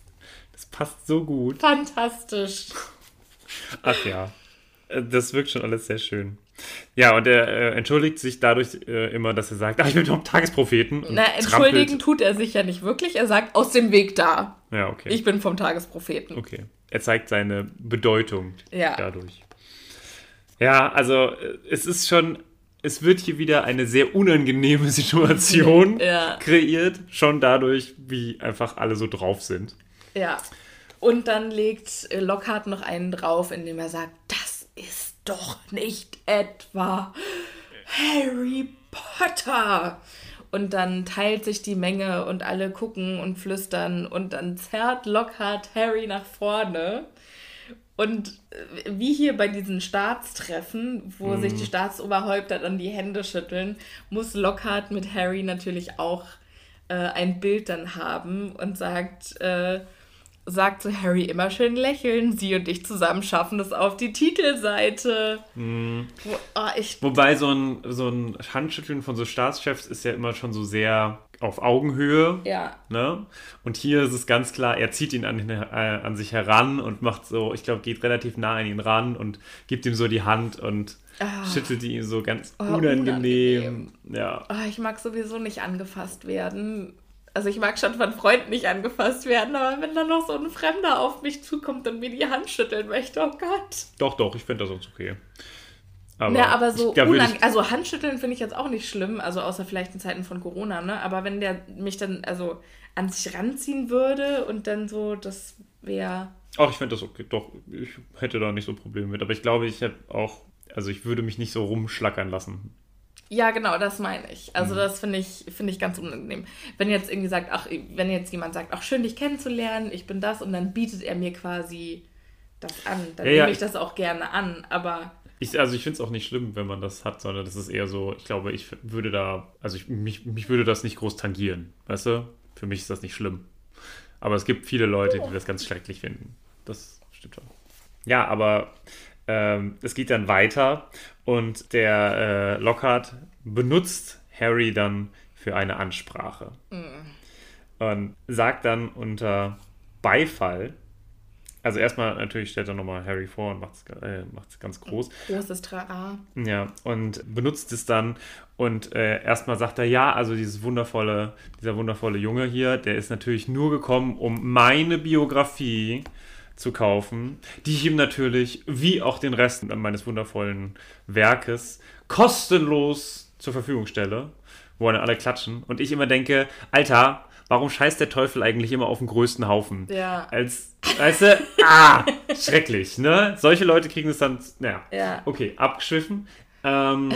Das passt so gut. Fantastisch. Ach ja, Äh, das wirkt schon alles sehr schön. Ja, und er äh, entschuldigt sich dadurch äh, immer, dass er sagt, ach, ich bin doch Tagespropheten. Na, entschuldigen tut er sich ja nicht wirklich. Er sagt, aus dem Weg da. Ja, okay. Ich bin vom Tagespropheten. okay. Er zeigt seine Bedeutung Ja. dadurch. Ja, also äh, es ist schon, es wird hier wieder eine sehr unangenehme Situation Ja. kreiert, schon dadurch, wie einfach alle so drauf sind. Ja. Und dann legt äh, Lockhart noch einen drauf, indem er sagt, das ist doch nicht etwa Harry Potter. Und dann teilt sich die Menge und alle gucken und flüstern und dann zerrt Lockhart Harry nach vorne. Und äh, wie hier bei diesen Staatstreffen, wo sich die Staatsoberhäupter dann die Hände schütteln, muss Lockhart mit Harry natürlich auch äh, ein Bild dann haben und sagt, äh, sagt zu Harry immer schön lächeln. Sie und ich zusammen schaffen es auf die Titelseite. Wo, oh, ich, Wobei so ein, so ein Handschütteln von so Staatschefs ist ja immer schon so sehr auf Augenhöhe. ja, Ne? Und hier ist es ganz klar, er zieht ihn an, äh, an sich heran und macht so, ich glaube, geht relativ nah an ihn ran und gibt ihm so die Hand und schüttelt ihn so ganz Oh, unangenehm. unangenehm. Ja. oh, ich mag sowieso nicht angefasst werden. Also ich mag schon von Freunden nicht angefasst werden, aber wenn dann noch so ein Fremder auf mich zukommt und mir die Hand schütteln möchte, oh Gott. Doch, doch, ich finde das sonst okay. Aber, ja, aber so ich, unang Also Handschütteln finde ich jetzt auch nicht schlimm, also außer vielleicht in Zeiten von Corona, ne? Aber wenn der mich dann also an sich ranziehen würde und dann so, das wäre. Ach, ich finde das okay. Doch, ich hätte da nicht so Probleme mit. Aber ich glaube, ich hätte auch, also ich würde mich nicht so rumschlackern lassen. Ja, genau, das meine ich. Also Mhm. das finde ich, finde ich ganz unangenehm. Wenn jetzt irgendwie sagt, ach, wenn jetzt jemand sagt, ach, schön, dich kennenzulernen, ich bin das, und dann bietet er mir quasi das an, dann Ja, ja, nehme ich ich- das auch gerne an. Aber Ich, also ich finde es auch nicht schlimm, wenn man das hat, sondern das ist eher so, ich glaube, ich würde da, also ich, mich, mich würde das nicht groß tangieren, weißt du? Für mich ist das nicht schlimm. Aber es gibt viele Leute, die das ganz schrecklich finden. Das stimmt schon. Ja, aber ähm, es geht dann weiter und der äh, Lockhart benutzt Harry dann für eine Ansprache. Und sagt dann unter Beifall, also erstmal natürlich stellt er nochmal Harry vor und macht es äh, macht's ganz groß. großes Trara. Ja, und benutzt es dann und äh, erstmal sagt er, ja, also dieses wundervolle, dieser wundervolle Junge hier, der ist natürlich nur gekommen, um meine Biografie zu kaufen, die ich ihm natürlich, wie auch den Rest meines wundervollen Werkes, kostenlos zur Verfügung stelle, wo dann alle klatschen. Und ich immer denke, Alter, warum scheißt der Teufel eigentlich immer auf den größten Haufen? Ja. Als, weißt du, ah, schrecklich, ne? Solche Leute kriegen es dann, naja. Ja. Okay, abgeschwiffen. Ähm,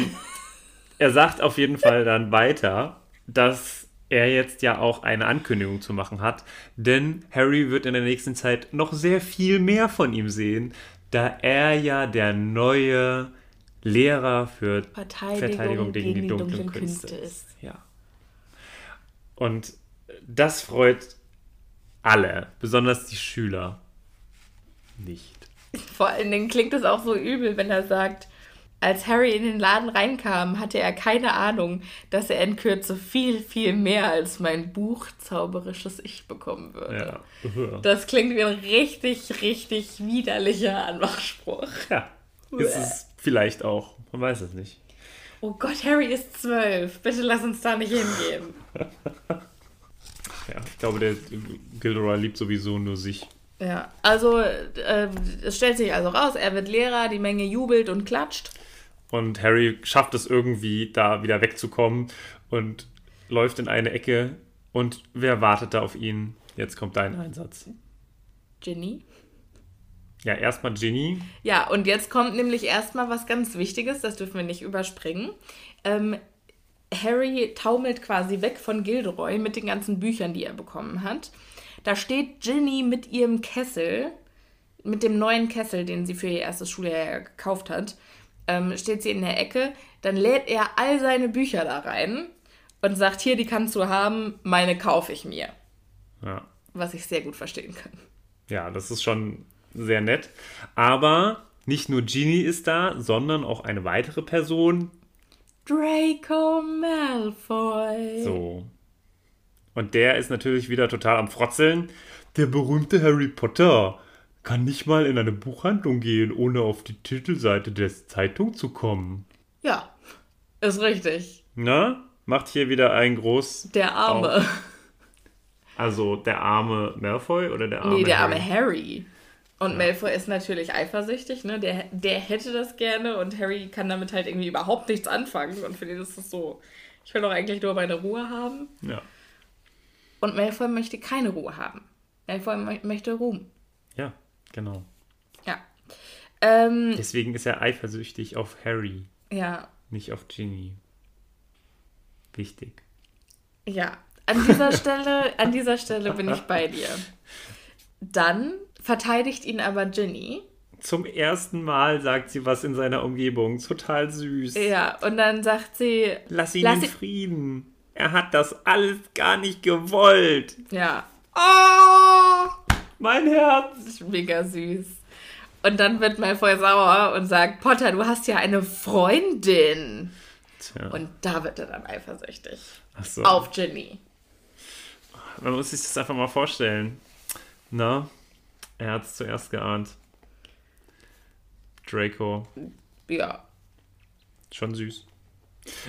er sagt auf jeden Fall dann weiter, dass er jetzt ja auch eine Ankündigung zu machen hat, denn Harry wird in der nächsten Zeit noch sehr viel mehr von ihm sehen, da er ja der neue Lehrer für Verteidigung gegen die dunklen Künste ist. Ja. Und das freut alle, besonders die Schüler nicht. Vor allen Dingen klingt es auch so übel, wenn er sagt, als Harry in den Laden reinkam, hatte er keine Ahnung, dass er in Kürze viel, viel mehr als mein Buch zauberisches Ich bekommen würde. Ja. Das klingt wie ein richtig, richtig widerlicher Anmachspruch. Ja, ist es vielleicht auch. Man weiß es nicht. Oh Gott, Harry ist zwölf. Bitte lass uns da nicht hingehen. Ja, ich glaube, der Gilderoy liebt sowieso nur sich. Ja, also äh, es stellt sich also raus, er wird Lehrer, die Menge jubelt und klatscht. Und Harry schafft es irgendwie, da wieder wegzukommen und läuft in eine Ecke. Und wer wartet da auf ihn? Jetzt kommt dein Einsatz. Ginny. Ja, erstmal Ginny. Ja, und jetzt kommt nämlich erstmal was ganz Wichtiges, das dürfen wir nicht überspringen. Ähm, Harry taumelt quasi weg von Gilderoy mit den ganzen Büchern, die er bekommen hat. Da steht Ginny mit ihrem Kessel, mit dem neuen Kessel, den sie für ihr erstes Schuljahr gekauft hat, ähm, steht sie in der Ecke. Dann lädt er all seine Bücher da rein und sagt, hier, die kannst du haben, meine kaufe ich mir. Ja. was ich sehr gut verstehen kann. Ja, das ist schon sehr nett. Aber nicht nur Ginny ist da, sondern auch eine weitere Person. Draco Malfoy. So. Und der ist natürlich wieder total am Frotzeln. Der berühmte Harry Potter kann nicht mal in eine Buchhandlung gehen, ohne auf die Titelseite der Zeitung zu kommen. Ja, ist richtig. Na? Macht hier wieder ein groß. Der Arme. Auf. Also der arme Malfoy oder der arme nee, der Harry? arme Harry. Und Malfoy ist natürlich eifersüchtig, ne? Der, der hätte das gerne und Harry kann damit halt irgendwie überhaupt nichts anfangen. Und für den ist das so, ich will doch eigentlich nur meine Ruhe haben. Ja. Und Malfoy möchte keine Ruhe haben. Malfoy mö- möchte Ruhm. Ja, genau. Ja. Ähm, Deswegen ist er eifersüchtig auf Harry, ja, nicht auf Ginny. Wichtig. ja. An dieser Stelle, an dieser Stelle bin ich bei dir. Dann verteidigt ihn aber Ginny. Zum ersten Mal sagt sie was in seiner Umgebung. Total süß. Ja, und dann sagt sie, Lass ihn Lass in ihn- Frieden. Er hat das alles gar nicht gewollt. ja, Oh, mein Herz. das ist mega süß. Und dann wird Malfoy sauer und sagt, Potter, du hast ja eine Freundin. Tja, Und da wird er dann eifersüchtig. ach so. Auf Ginny. Man muss sich das einfach mal vorstellen. Na, er hat es zuerst geahnt. Draco, Ja. schon süß.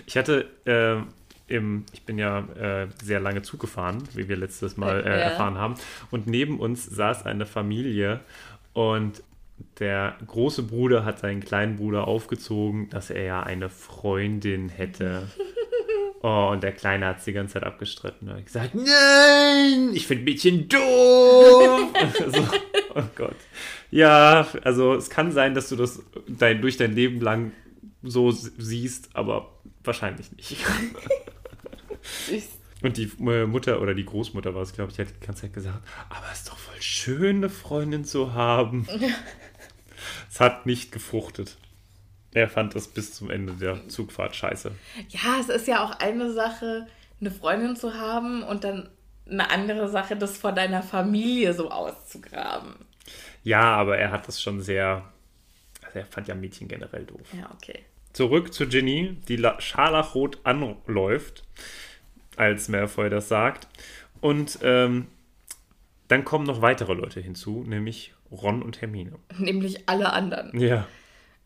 Ich hatte ähm, im, ich bin ja äh, sehr lange Zug gefahren, wie wir letztes Mal äh, Ja. erfahren haben. Und neben uns saß eine Familie und der große Bruder hat seinen kleinen Bruder aufgezogen, dass er ja eine Freundin hätte. Oh, und der Kleine hat es die ganze Zeit abgestritten. Er hat gesagt, nein, ich finde Mädchen doof. so, oh Gott. Ja, also es kann sein, dass du das dein, durch dein Leben lang so siehst, aber wahrscheinlich nicht. Ich, Und die äh, Mutter oder die Großmutter war es, glaube ich, die hat die ganze Zeit gesagt, aber es ist doch voll schön, eine Freundin zu haben. es hat nicht gefruchtet. Er fand das bis zum Ende der Zugfahrt scheiße. ja, es ist ja auch eine Sache, eine Freundin zu haben und dann eine andere Sache, das vor deiner Familie so auszugraben. Ja, aber er hat das schon sehr. Also er fand ja Mädchen generell doof. Ja, okay. Zurück zu Ginny, die la- scharlachrot anläuft, als Malfoy das sagt. Und ähm, dann kommen noch weitere Leute hinzu, nämlich Ron und Hermine. Nämlich alle anderen. Ja.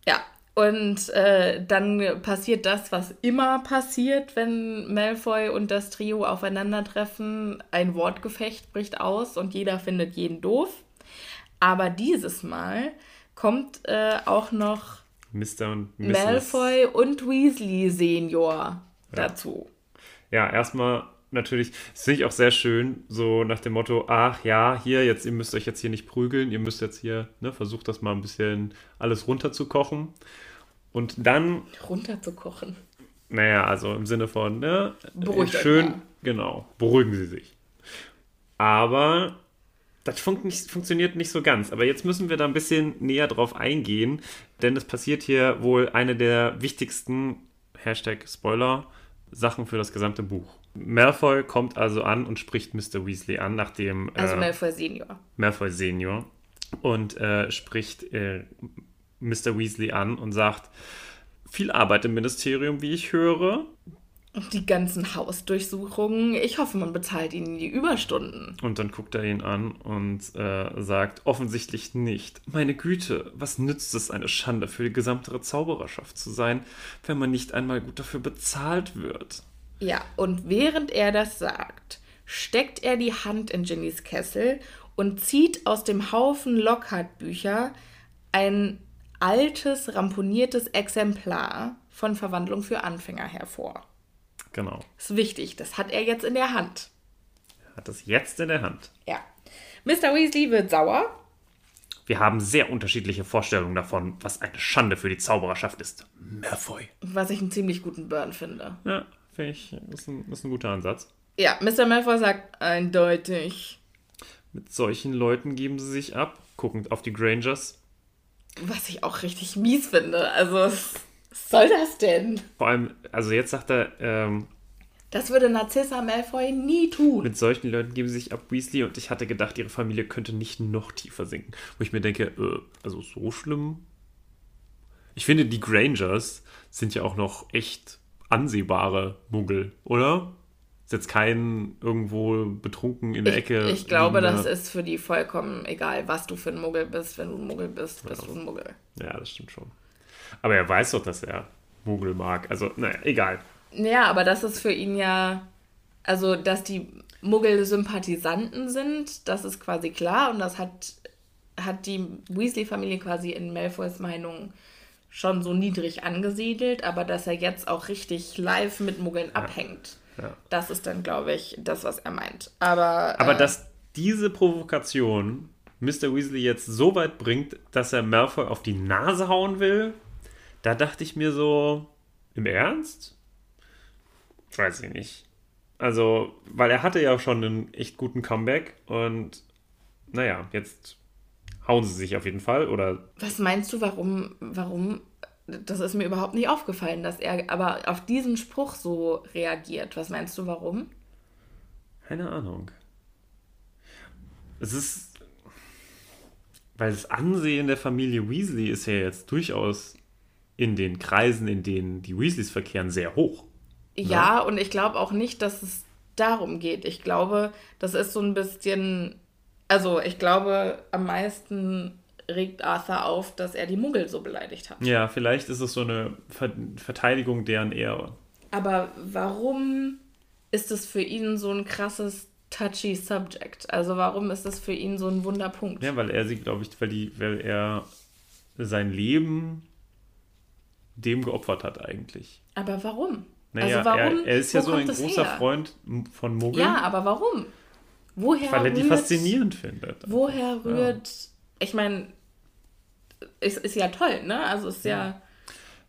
Ja, und äh, dann passiert das, was immer passiert, wenn Malfoy und das Trio aufeinandertreffen. Ein Wortgefecht bricht aus und jeder findet jeden doof. Aber dieses Mal kommt äh, auch noch Mr. und Mrs. Malfoy und Weasley Senior dazu. Ja, erstmal natürlich, das finde ich auch sehr schön, so nach dem Motto, ach ja, hier, jetzt, ihr müsst euch jetzt hier nicht prügeln, ihr müsst jetzt hier, ne, versucht das mal ein bisschen alles runterzukochen. Und dann Runterzukochen. Naja, also im Sinne von, ne? Beruhigt schön, genau, beruhigen Sie sich. Aber das fun nicht, funktioniert nicht so ganz. Aber jetzt müssen wir da ein bisschen näher drauf eingehen, denn es passiert hier wohl eine der wichtigsten, Hashtag Spoiler, Sachen für das gesamte Buch. Malfoy kommt also an und spricht Mr. Weasley an, nachdem Also äh, Malfoy Senior. Malfoy Senior und äh, spricht äh, Mr. Weasley an und sagt, viel Arbeit im Ministerium, wie ich höre. Die ganzen Hausdurchsuchungen. Ich hoffe, man bezahlt ihnen die Überstunden. Und dann guckt er ihn an und äh, sagt, offensichtlich nicht. Meine Güte, was nützt es, eine Schande für die gesamte Zaubererschaft zu sein, wenn man nicht einmal gut dafür bezahlt wird? Ja, und während er das sagt, steckt er die Hand in Ginnys Kessel und zieht aus dem Haufen Lockhart-Bücher ein altes, ramponiertes Exemplar von Verwandlung für Anfänger hervor. Genau. Ist wichtig, das hat er jetzt in der Hand. Er hat das jetzt in der Hand. Ja. Mr. Weasley wird sauer. Wir haben sehr unterschiedliche Vorstellungen davon, was eine Schande für die Zaubererschaft ist. Malfoy. Was ich einen ziemlich guten Burn finde. Ja, finde ich, ist ein, ist ein guter Ansatz. Ja, Mr. Malfoy sagt eindeutig. Mit solchen Leuten geben sie sich ab, guckend auf die Grangers. Was ich auch richtig mies finde. Also, was soll das denn? Vor allem, also jetzt sagt er, ähm, Das würde Narcissa Malfoy nie tun. Mit solchen Leuten geben sie sich ab, Weasley. Und ich hatte gedacht, ihre Familie könnte nicht noch tiefer sinken. Wo ich mir denke, äh, also so schlimm. Ich finde, die Grangers sind ja auch noch echt ansehbare Muggel, oder? Ist jetzt kein irgendwo betrunken in der Ich, Ecke. ich glaube, das ist für die vollkommen egal, was du für ein Muggel bist. Wenn du ein Muggel bist, bist du ein Muggel. Ja, das stimmt schon. Aber er weiß doch, dass er Muggel mag. Also, naja, egal. Ja, aber das ist für ihn ja, also dass die Muggel Sympathisanten sind, das ist quasi klar und das hat, hat die Weasley-Familie quasi in Malfoys Meinung schon so niedrig angesiedelt, aber dass er jetzt auch richtig live mit Muggeln abhängt, Ja. das ist dann, glaube ich, das, was er meint. Aber, Aber äh, dass diese Provokation Mr. Weasley jetzt so weit bringt, dass er Malfoy auf die Nase hauen will, da dachte ich mir so, im Ernst? Weiß ich nicht. Also, weil er hatte ja schon einen echt guten Comeback und naja, jetzt hauen sie sich auf jeden Fall oder Was meinst du, warum, warum, das ist mir überhaupt nicht aufgefallen, dass er aber auf diesen Spruch so reagiert. Was meinst du, warum? Keine Ahnung. Es ist. Weil das Ansehen der Familie Weasley ist ja jetzt durchaus in den Kreisen, in denen die Weasleys verkehren, sehr hoch. Ja, und ich glaube auch nicht, dass es darum geht. Ich glaube, das ist so ein bisschen, also ich glaube, am meisten regt Arthur auf, dass er die Muggel so beleidigt hat. Ja, vielleicht ist es so eine Ver Verteidigung deren Ehre. Aber warum ist es für ihn so ein krasses touchy Subject? Also warum ist das für ihn so ein Wunderpunkt? Ja, weil er sie, glaube ich, weil, die, weil er sein Leben dem geopfert hat eigentlich. Aber warum? Naja, also warum? er, er ist ja so ein großer her? Freund von Muggeln, Ja, aber warum? Woher weil er die rührt, faszinierend findet. Woher rührt, ich meine, es ist ja toll, ne? Also ist ja,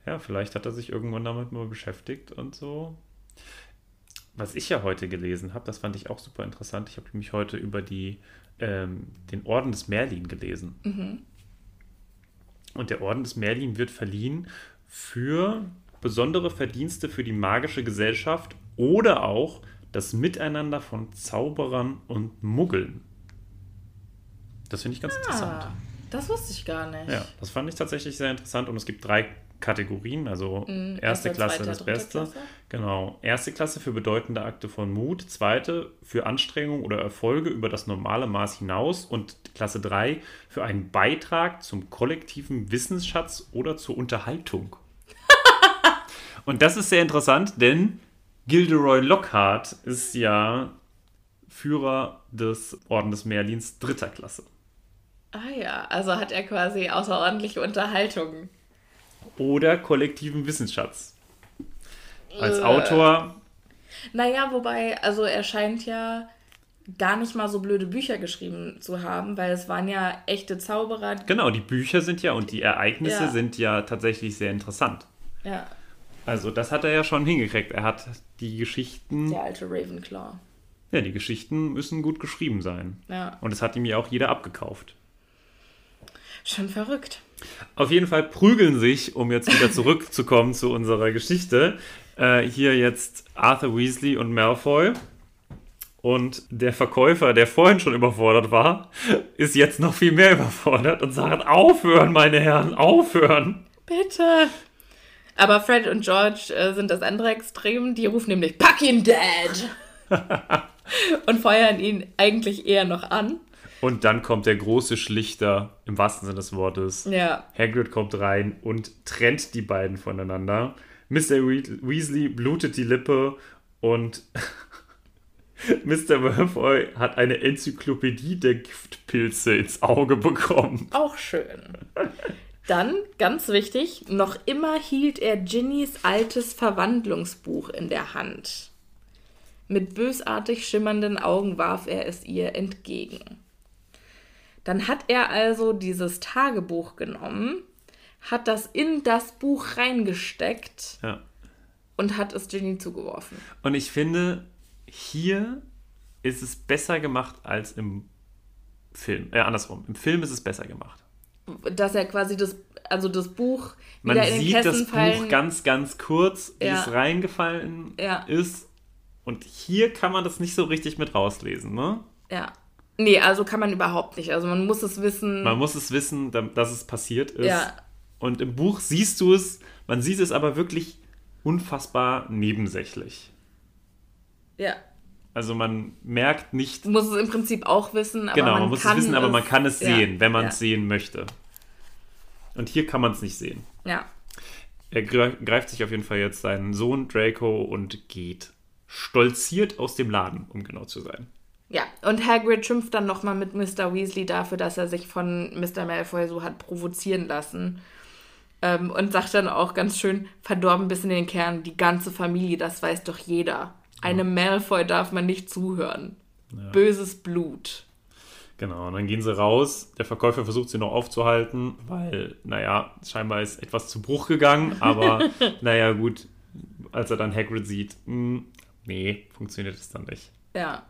Ja, vielleicht hat er sich irgendwann damit mal beschäftigt und so. Was ich ja heute gelesen habe, das fand ich auch super interessant. Ich habe nämlich heute über die, ähm, den Orden des Merlin gelesen. Und der Orden des Merlin wird verliehen für besondere Verdienste für die magische Gesellschaft oder auch das Miteinander von Zauberern und Muggeln. Das finde ich ganz interessant. ah, das wusste ich gar nicht. Ja, das fand ich tatsächlich sehr interessant und es gibt drei Kategorien, also erste Mhm, erste, Klasse zweite, das Beste. Klasse. Genau, erste Klasse für bedeutende Akte von Mut, zweite für Anstrengung oder Erfolge über das normale Maß hinaus und Klasse 3 für einen Beitrag zum kollektiven Wissensschatz oder zur Unterhaltung. und das ist sehr interessant, denn Gilderoy Lockhart ist ja Führer des Orden des Merlins dritter Klasse. Ah ja, also hat er quasi außerordentliche Unterhaltung. Oder kollektiven Wissensschatz. Als Äh. Autor, Naja, wobei, also er scheint ja gar nicht mal so blöde Bücher geschrieben zu haben, weil es waren ja echte Zauberer. genau, die Bücher sind ja und die Ereignisse Ja. sind ja tatsächlich sehr interessant. Ja, Also das hat er ja schon hingekriegt. Er hat die Geschichten, der alte Ravenclaw. ja, die Geschichten müssen gut geschrieben sein. Ja, Und es hat ihm ja auch jeder abgekauft. schon verrückt. Auf jeden Fall prügeln sich, um jetzt wieder zurückzukommen zu unserer Geschichte, äh, hier jetzt Arthur Weasley und Malfoy. Und der Verkäufer, der vorhin schon überfordert war, ist jetzt noch viel mehr überfordert und sagt, aufhören, meine Herren, aufhören. Bitte. Aber Fred und George äh, sind das andere Extrem. Die rufen nämlich Pack ihn dead und feuern ihn eigentlich eher noch an. Und dann kommt der große Schlichter, im wahrsten Sinne des Wortes. Ja, Hagrid kommt rein und trennt die beiden voneinander. Mr. We- Weasley blutet die Lippe und Mr. Malfoy hat eine Enzyklopädie der Giftpilze ins Auge bekommen. auch schön. Dann, ganz wichtig, noch immer hielt er Ginnys altes Verwandlungsbuch in der Hand. Mit bösartig schimmernden Augen warf er es ihr entgegen. Dann hat er also dieses Tagebuch genommen, hat das in das Buch reingesteckt Ja. und hat es Ginny zugeworfen. Und ich finde, hier ist es besser gemacht als im Film. Äh, andersrum. Im Film ist es besser gemacht. Dass er quasi das, also das Buch Man sieht das fallen. Buch ganz, ganz kurz, wie Ja. es reingefallen Ja. ist. Und hier kann man das nicht so richtig mit rauslesen, ne? Ja. Nee, also kann man überhaupt nicht. Also man muss es wissen. Man muss es wissen, da- dass es passiert ist. Ja. Und im Buch siehst du es, man sieht es aber wirklich unfassbar nebensächlich. ja. Also man merkt nicht, Du musst es im Prinzip auch wissen, aber genau, man, man muss es wissen, aber man kann es ja, sehen, wenn man ja, es sehen möchte. Und hier kann man es nicht sehen. Ja. Er gre- greift sich auf jeden Fall jetzt seinen Sohn Draco und geht stolziert aus dem Laden, um genau zu sein. Ja, und Hagrid schimpft dann nochmal mit Mr. Weasley dafür, dass er sich von Mr. Malfoy so hat provozieren lassen. Ähm, und sagt dann auch ganz schön, verdorben bis in den Kern, die ganze Familie, das weiß doch jeder. Einem Malfoy darf man nicht zuhören. Böses Blut. Genau, und dann gehen sie raus. Der Verkäufer versucht sie noch aufzuhalten, weil, naja, scheinbar ist etwas zu Bruch gegangen, aber naja, gut, als er dann Hagrid sieht, mh, nee, funktioniert es dann nicht. Ja.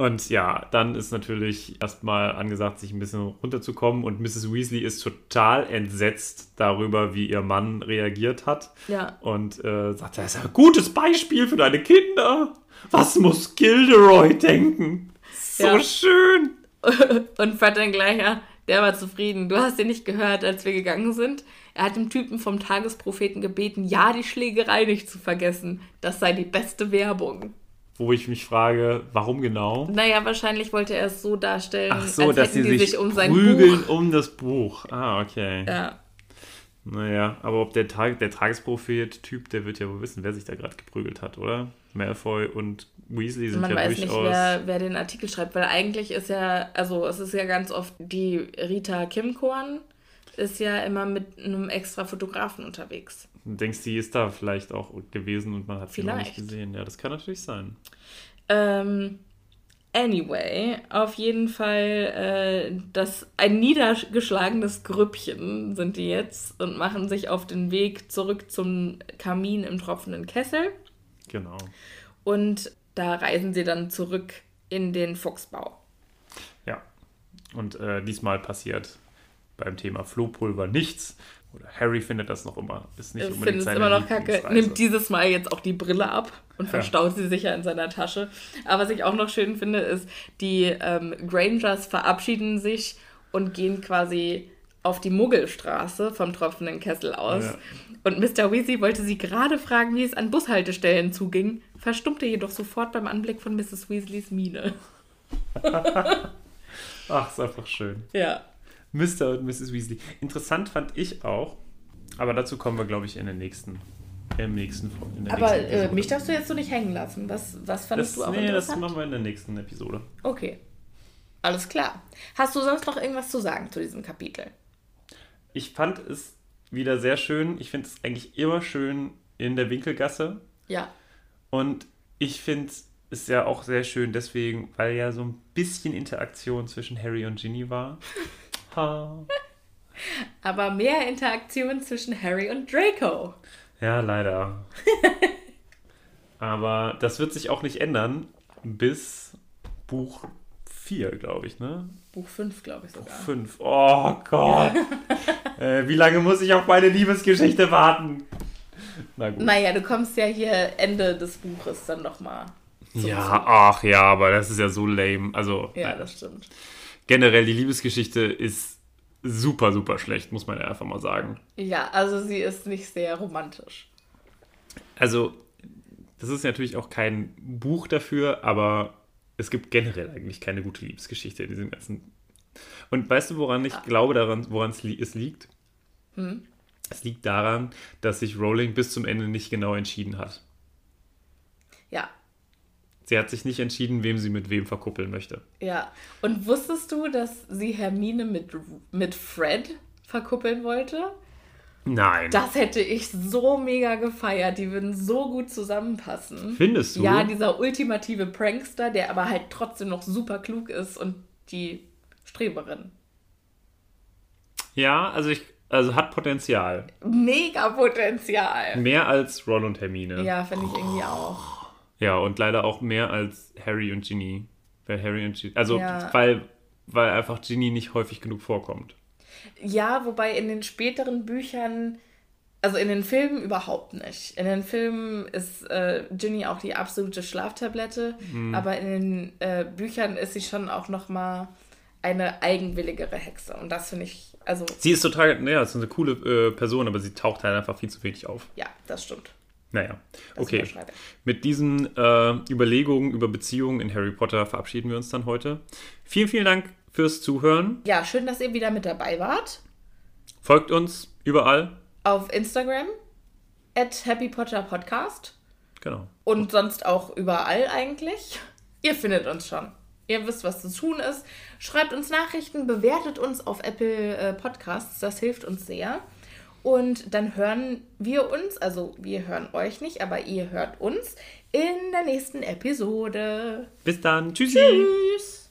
Und ja, dann ist natürlich erstmal angesagt, sich ein bisschen runterzukommen und Mrs. Weasley ist total entsetzt darüber, wie ihr Mann reagiert hat. Ja. Und äh, sagt, das ist ein gutes Beispiel für deine Kinder. Was muss Gilderoy denken? So Ja. schön. Und Fred dann gleich, ja, der war zufrieden. Du hast ihn nicht gehört, als wir gegangen sind. Er hat dem Typen vom Tagespropheten gebeten, ja, die Schlägerei nicht zu vergessen. Das sei die beste Werbung. Wo ich mich frage, warum genau? Naja, wahrscheinlich wollte er es so darstellen, Ach so, als dass hätten sie sich, sich um sein prügeln Buch. um das Buch. Ah, okay. Ja. Naja, aber ob der, Tag, der Tagesprophet-Typ, der wird ja wohl wissen, wer sich da gerade geprügelt hat, oder? Malfoy und Weasley sind Man ja weiß nicht, durchaus... wer, wer den Artikel schreibt, weil eigentlich ist ja, also es ist ja ganz oft die Rita Kimkorn ist ja immer mit einem extra Fotografen unterwegs. Du denkst, die ist da vielleicht auch gewesen und man hat sie noch nicht gesehen. Ja, das kann natürlich sein. Ähm, anyway, auf jeden Fall äh, das ein niedergeschlagenes Grüppchen sind die jetzt und machen sich auf den Weg zurück zum Kamin im tropfenden Kessel. Genau. Und da reisen sie dann zurück in den Fuchsbau. Ja. Und äh, diesmal passiert beim Thema Flohpulver nichts. Oder Harry findet das noch immer. Ist nicht Ich unbedingt finde es seine immer noch kacke. Nimmt dieses Mal jetzt auch die Brille ab und verstaut sie sicher in seiner Tasche. Aber was ich auch noch schön finde, ist, die ähm, Grangers verabschieden sich und gehen quasi auf die Muggelstraße vom tropfenden Kessel aus. Ja. Und Mr. Weasley wollte sie gerade fragen, wie es an Bushaltestellen zuging, verstummte jedoch sofort beim Anblick von Mrs. Weasleys Miene. Ach, ist einfach schön. Ja. Mr. und Mrs. Weasley. Interessant fand ich auch, aber dazu kommen wir, glaube ich, in der nächsten, im nächsten in der Aber nächsten äh, mich darfst du jetzt so nicht hängen lassen. Was, was fandest das, du auch Nee, das interessant? machen wir in der nächsten Episode. Okay. Alles klar. Hast du sonst noch irgendwas zu sagen zu diesem Kapitel? Ich fand es wieder sehr schön. Ich finde es eigentlich immer schön in der Winkelgasse. Ja. Und ich finde es ja auch sehr schön deswegen, weil ja so ein bisschen Interaktion zwischen Harry und Ginny war. Aber mehr Interaktion zwischen Harry und Draco. Ja, leider. Aber das wird sich auch nicht ändern bis Buch 4, glaube ich, ne? Buch 5, glaube ich sogar. 5. Oh Gott. äh, wie lange muss ich auf meine Liebesgeschichte warten? Na gut. Naja, du kommst ja hier Ende des Buches dann nochmal. Ja, ach ja, aber das ist ja so lame. Also Ja, nein. das stimmt. Generell die Liebesgeschichte ist super, super schlecht, muss man ja einfach mal sagen. Ja, also sie ist nicht sehr romantisch. Also, das ist natürlich auch kein Buch dafür, aber es gibt generell eigentlich keine gute Liebesgeschichte in diesem ganzen. Und weißt du, woran ich glaube, daran, woran es, li es liegt? Es liegt daran, dass sich Rowling bis zum Ende nicht genau entschieden hat. Ja, Sie hat sich nicht entschieden, wem sie mit wem verkuppeln möchte. ja. Und wusstest du, dass sie Hermine mit, mit Fred verkuppeln wollte? Nein. Das hätte ich so mega gefeiert. Die würden so gut zusammenpassen. Findest du? Ja, dieser ultimative Prankster, der aber halt trotzdem noch super klug ist und die Streberin. ja, also ich, also hat Potenzial. Mega Potenzial. Mehr als Ron und Hermine. Ja, finde ich irgendwie auch. Ja, und leider auch mehr als Harry und Ginny. Weil Harry und Ginny. Also, Ja. weil, weil einfach Ginny nicht häufig genug vorkommt. Ja, wobei in den späteren Büchern Also in den Filmen überhaupt nicht. In den Filmen ist äh, Ginny auch die absolute Schlaftablette, Mhm. aber in den äh, Büchern ist sie schon auch noch mal eine eigenwilligere Hexe. Und das finde ich, also Sie ist total, naja, ist eine coole äh, Person, aber sie taucht halt einfach viel zu wenig auf. ja, das stimmt. Naja, Das okay. Mit diesen äh, Überlegungen über Beziehungen in Harry Potter verabschieden wir uns dann heute. Vielen, vielen Dank fürs Zuhören. Ja, schön, dass ihr wieder mit dabei wart. Folgt uns überall. Auf Instagram at Happy Potter Podcast Genau. und sonst auch überall eigentlich. Ihr findet uns schon. Ihr wisst, was zu tun ist. Schreibt uns Nachrichten, bewertet uns auf Apple äh, Podcasts. Das hilft uns sehr. Und dann hören wir uns, also wir hören euch nicht, aber ihr hört uns in der nächsten Episode. Bis dann. Tschüssi. Tschüss.